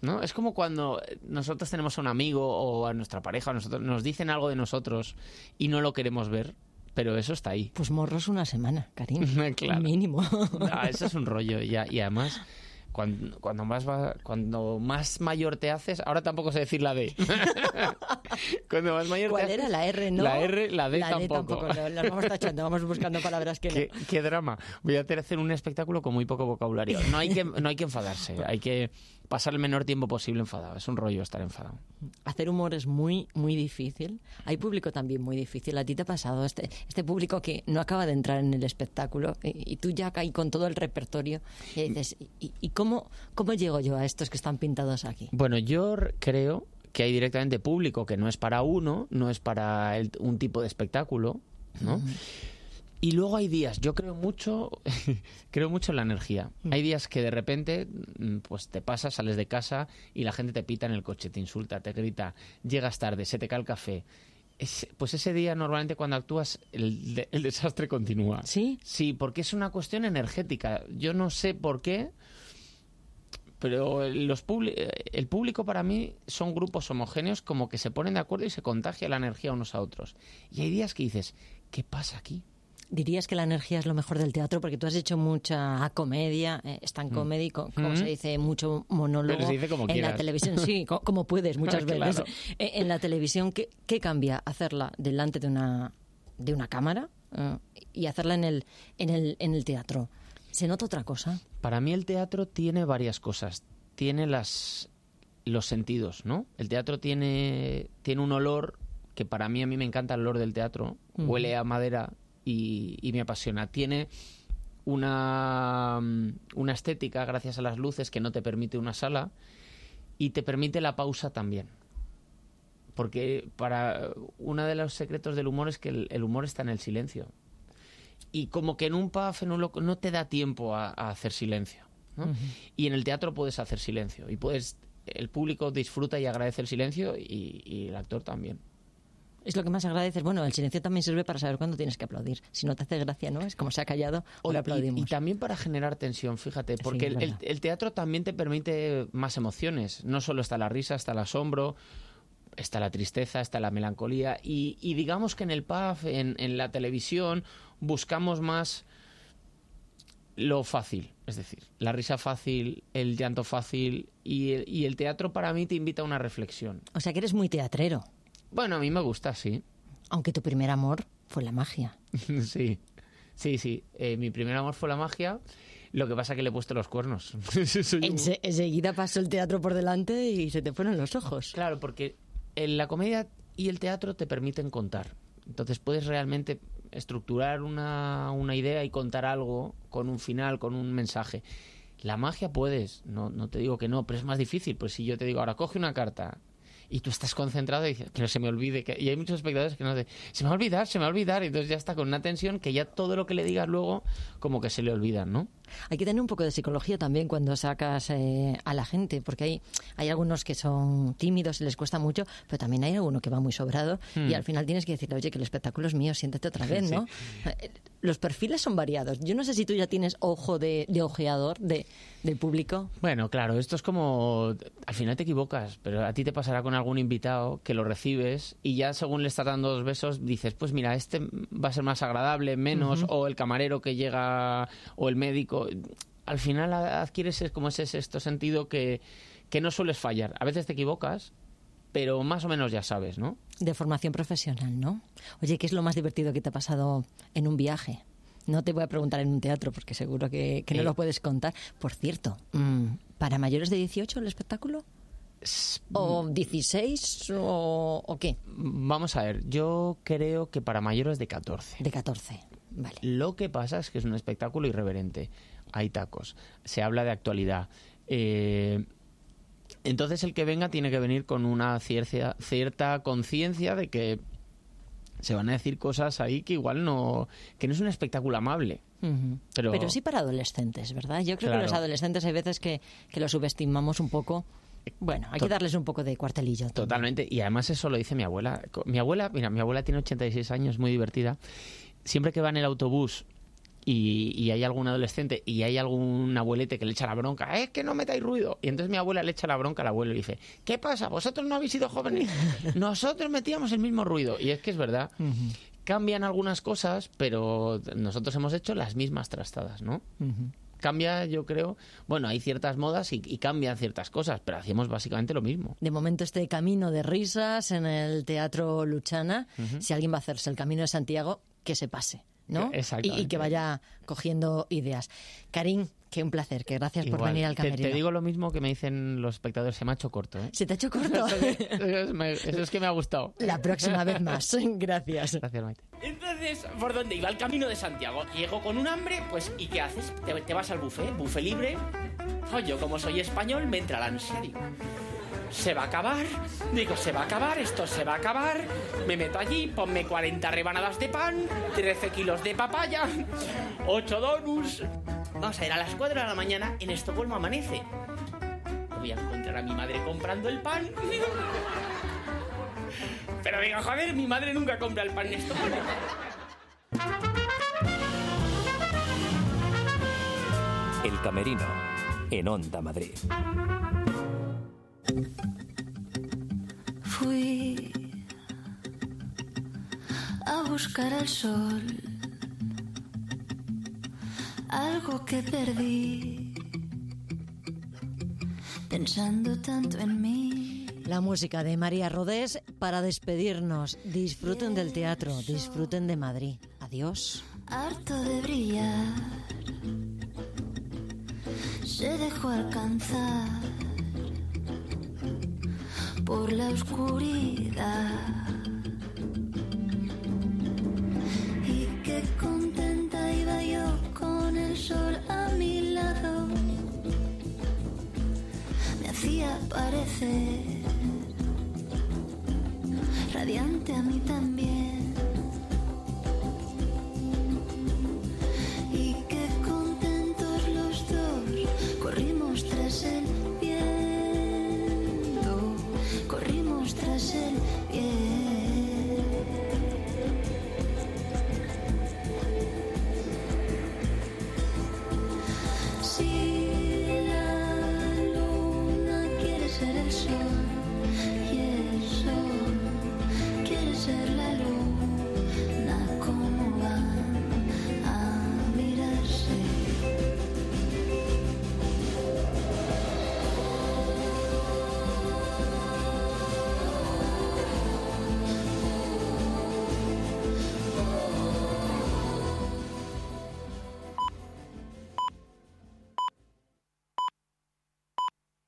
¿No? Es como cuando nosotros tenemos a un amigo o a nuestra pareja, nosotros, nos dicen algo de nosotros y no lo queremos ver, pero eso está ahí. Pues morros una semana, cariño. Claro. Mínimo. Ah, eso es un rollo ya, y además cuando, cuando más va- cuando más mayor te haces, ahora tampoco sé decir la D. cuando más mayor ¿Cuál te era? haces- La R, ¿no? La R, la D La D tampoco. tampoco, no, las vamos tachando, vamos buscando palabras que no. ¿Qué, qué drama. Voy a hacer un espectáculo con muy poco vocabulario. No hay que, no hay que enfadarse, hay que pasar el menor tiempo posible enfadado. Es un rollo estar enfadado. Hacer humor es muy, muy difícil. Hay público también muy difícil. A ti te ha pasado este, este público que no acaba de entrar en el espectáculo y, y tú ya caí con todo el repertorio y dices, ¿y, y cómo, cómo llego yo a estos que están pintados aquí? Bueno, yo creo que hay directamente público que no es para uno, no es para el- un tipo de espectáculo, ¿no? Y luego hay días, yo creo mucho, creo mucho en la energía. Hay días que de repente, mm, pues te pasas, sales de casa y la gente te pita en el coche, te insulta, te grita, llegas tarde, se te cae el café. Es- pues ese día normalmente cuando actúas el, el desastre continúa. ¿Sí? Sí, porque es una cuestión energética. Yo no sé por qué, pero los eh, el público para mí son grupos homogéneos como que se ponen de acuerdo y se contagia la energía unos a otros. Y hay días que dices, ¿qué pasa aquí? ¿Dirías que la energía es lo mejor del teatro? Porque tú has hecho mucha comedia, eh, stand Mm. comedy, co- como Mm. se dice, mucho monólogo. Pero se dice como en la televisión, sí, co- como puedes muchas Claro. veces. Eh, En la televisión, ¿qué, qué cambia hacerla delante de una, de una cámara eh, y hacerla en el, en, el, en el teatro? ¿Se nota otra cosa? Para mí el teatro tiene varias cosas. Tiene las los sentidos, ¿no? El teatro tiene tiene un olor que para mí a mí me encanta el olor del teatro. Ujú. Huele a madera y, y me apasiona. Tiene una mm, una estética gracias a las luces que no te permite una sala y te permite la pausa también. Porque para uno de los secretos del humor es que el, el humor está en el silencio. Y como que en un pub, en un loco, no te da tiempo a, a hacer silencio. Y en el teatro puedes hacer silencio. Y puedes, el público disfruta y agradece el silencio y, y el actor también. Es lo que más agradeces. Bueno, el silencio también sirve para saber cuándo tienes que aplaudir. Si no te hace gracia, ¿no? Es como se ha callado, O- y- aplaudimos. Y, también para generar tensión, fíjate, porque el, el- verdad. el teatro también te permite más emociones. No solo está la risa, está el asombro, está la tristeza, está la melancolía. Y, y digamos que en el pub, en, en la televisión, buscamos más lo fácil. Es decir, la risa fácil, el llanto fácil. Y el, y el teatro para mí te invita a una reflexión. O sea que eres muy teatrero. Bueno, a mí me gusta, sí. Aunque tu primer amor fue la magia. sí, sí, sí. Eh, mi primer amor fue la magia. Lo que pasa que le he puesto los cuernos. Un- enseguida pasó el teatro por delante y se te fueron los ojos. Claro, porque en la comedia y el teatro te permiten contar. Entonces puedes realmente estructurar una, una idea y contar algo con un final, con un mensaje. La magia puedes, no, no te digo que no, pero es más difícil. Pues si yo te digo, ahora coge una carta y tú estás concentrado y dices, que no se me olvide. Que... Y hay muchos espectadores que no te, se me va a olvidar, se me va a olvidar. Y entonces ya está con una tensión que ya todo lo que le digas luego como que se le olvidan, ¿no? Hay que tener un poco de psicología también cuando sacas eh, a la gente, porque hay, hay algunos que son tímidos y les cuesta mucho, pero también hay alguno que va muy sobrado Hmm. y al final tienes que decirle, oye, que el espectáculo es mío, siéntate otra vez, ¿no? Eh, Los perfiles son variados. Yo no sé si tú ya tienes ojo de, de ojeador de, del público. Bueno, claro, esto es como. Al final te equivocas, pero a ti te pasará con algún invitado que lo recibes y ya según le estás dando dos besos dices, pues mira, este va a ser más agradable, menos, o el camarero que llega, o el médico. Al final adquieres es- como ese sexto sentido que, que no sueles fallar. A veces te equivocas, pero más o menos ya sabes, ¿no? De formación profesional, ¿no? Oye, ¿qué es lo más divertido que te ha pasado en un viaje? No te voy a preguntar en un teatro porque seguro que, que no Eh. lo puedes contar. Por cierto, mm, ¿para mayores de 18 el espectáculo? ¿O 16 o, o qué? Vamos a ver, yo creo que para mayores de 14. De 14, vale. Lo que pasa es que es un espectáculo irreverente. Hay tacos, se habla de actualidad. Eh, entonces el que venga tiene que venir con una cierta, cierta conciencia de que se van a decir cosas ahí que igual no... que no es un espectáculo amable. Pero- sí para adolescentes, ¿verdad? Yo creo Claro. que los adolescentes hay veces que, que los subestimamos un poco. Bueno, hay que darles un poco de cuartelillo. Totalmente. Y además eso lo dice mi abuela. Mi abuela, mira, mi abuela tiene 86 años, muy divertida. Siempre que va en el autobús y, y hay algún adolescente y hay algún abuelete que le echa la bronca, es que no metáis ruido. Y entonces mi abuela le echa la bronca al abuelo y dice, ¿qué pasa? ¿Vosotros no habéis sido jóvenes? Nosotros metíamos el mismo ruido. Y es que es verdad. Cambian algunas cosas, pero nosotros hemos hecho las mismas trastadas, ¿no? Cambia, yo creo, bueno, hay ciertas modas y, y cambian ciertas cosas, pero hacemos básicamente lo mismo. De momento este camino de risas en el Teatro Luchana, si alguien va a hacerse el Camino de Santiago, que se pase, ¿no? Que-. Y, y que vaya cogiendo ideas. Karim, qué un placer, que gracias por Igual. venir al Te- camerino. Te, digo lo mismo que me dicen los espectadores, se me ha hecho corto. ¿eh? Se te ha hecho corto. eso, es, eso es que me ha gustado. La próxima vez más. Gracias. Gracias, Maite. Entonces, ¿por dónde iba? El camino de Santiago. Llego con un hambre, pues, ¿y qué haces? Te, te vas al buffet, buffet libre. Yo, como soy español, me entra la ansia, digo. Se va a acabar, digo, se va a acabar, esto se va a acabar. Me meto allí, ponme 40 rebanadas de pan, 13 kilos de papaya, 8 donuts. Vamos a ir a las 4 de la mañana, en Estocolmo amanece. Voy a encontrar a mi madre comprando el pan. Pero digo, joder, mi madre nunca compra el pan en Estocolmo. El Camerino, en Onda Madrid. Fui a buscar el sol algo que perdí, pensando tanto en mí. La música de María Rodés para despedirnos. Disfruten del teatro, disfruten de Madrid. Adiós. Harto de brillar, se dejó alcanzar por la oscuridad. Y qué contenta iba yo con el sol a mi lado. Me hacía parecer radiante a mí también.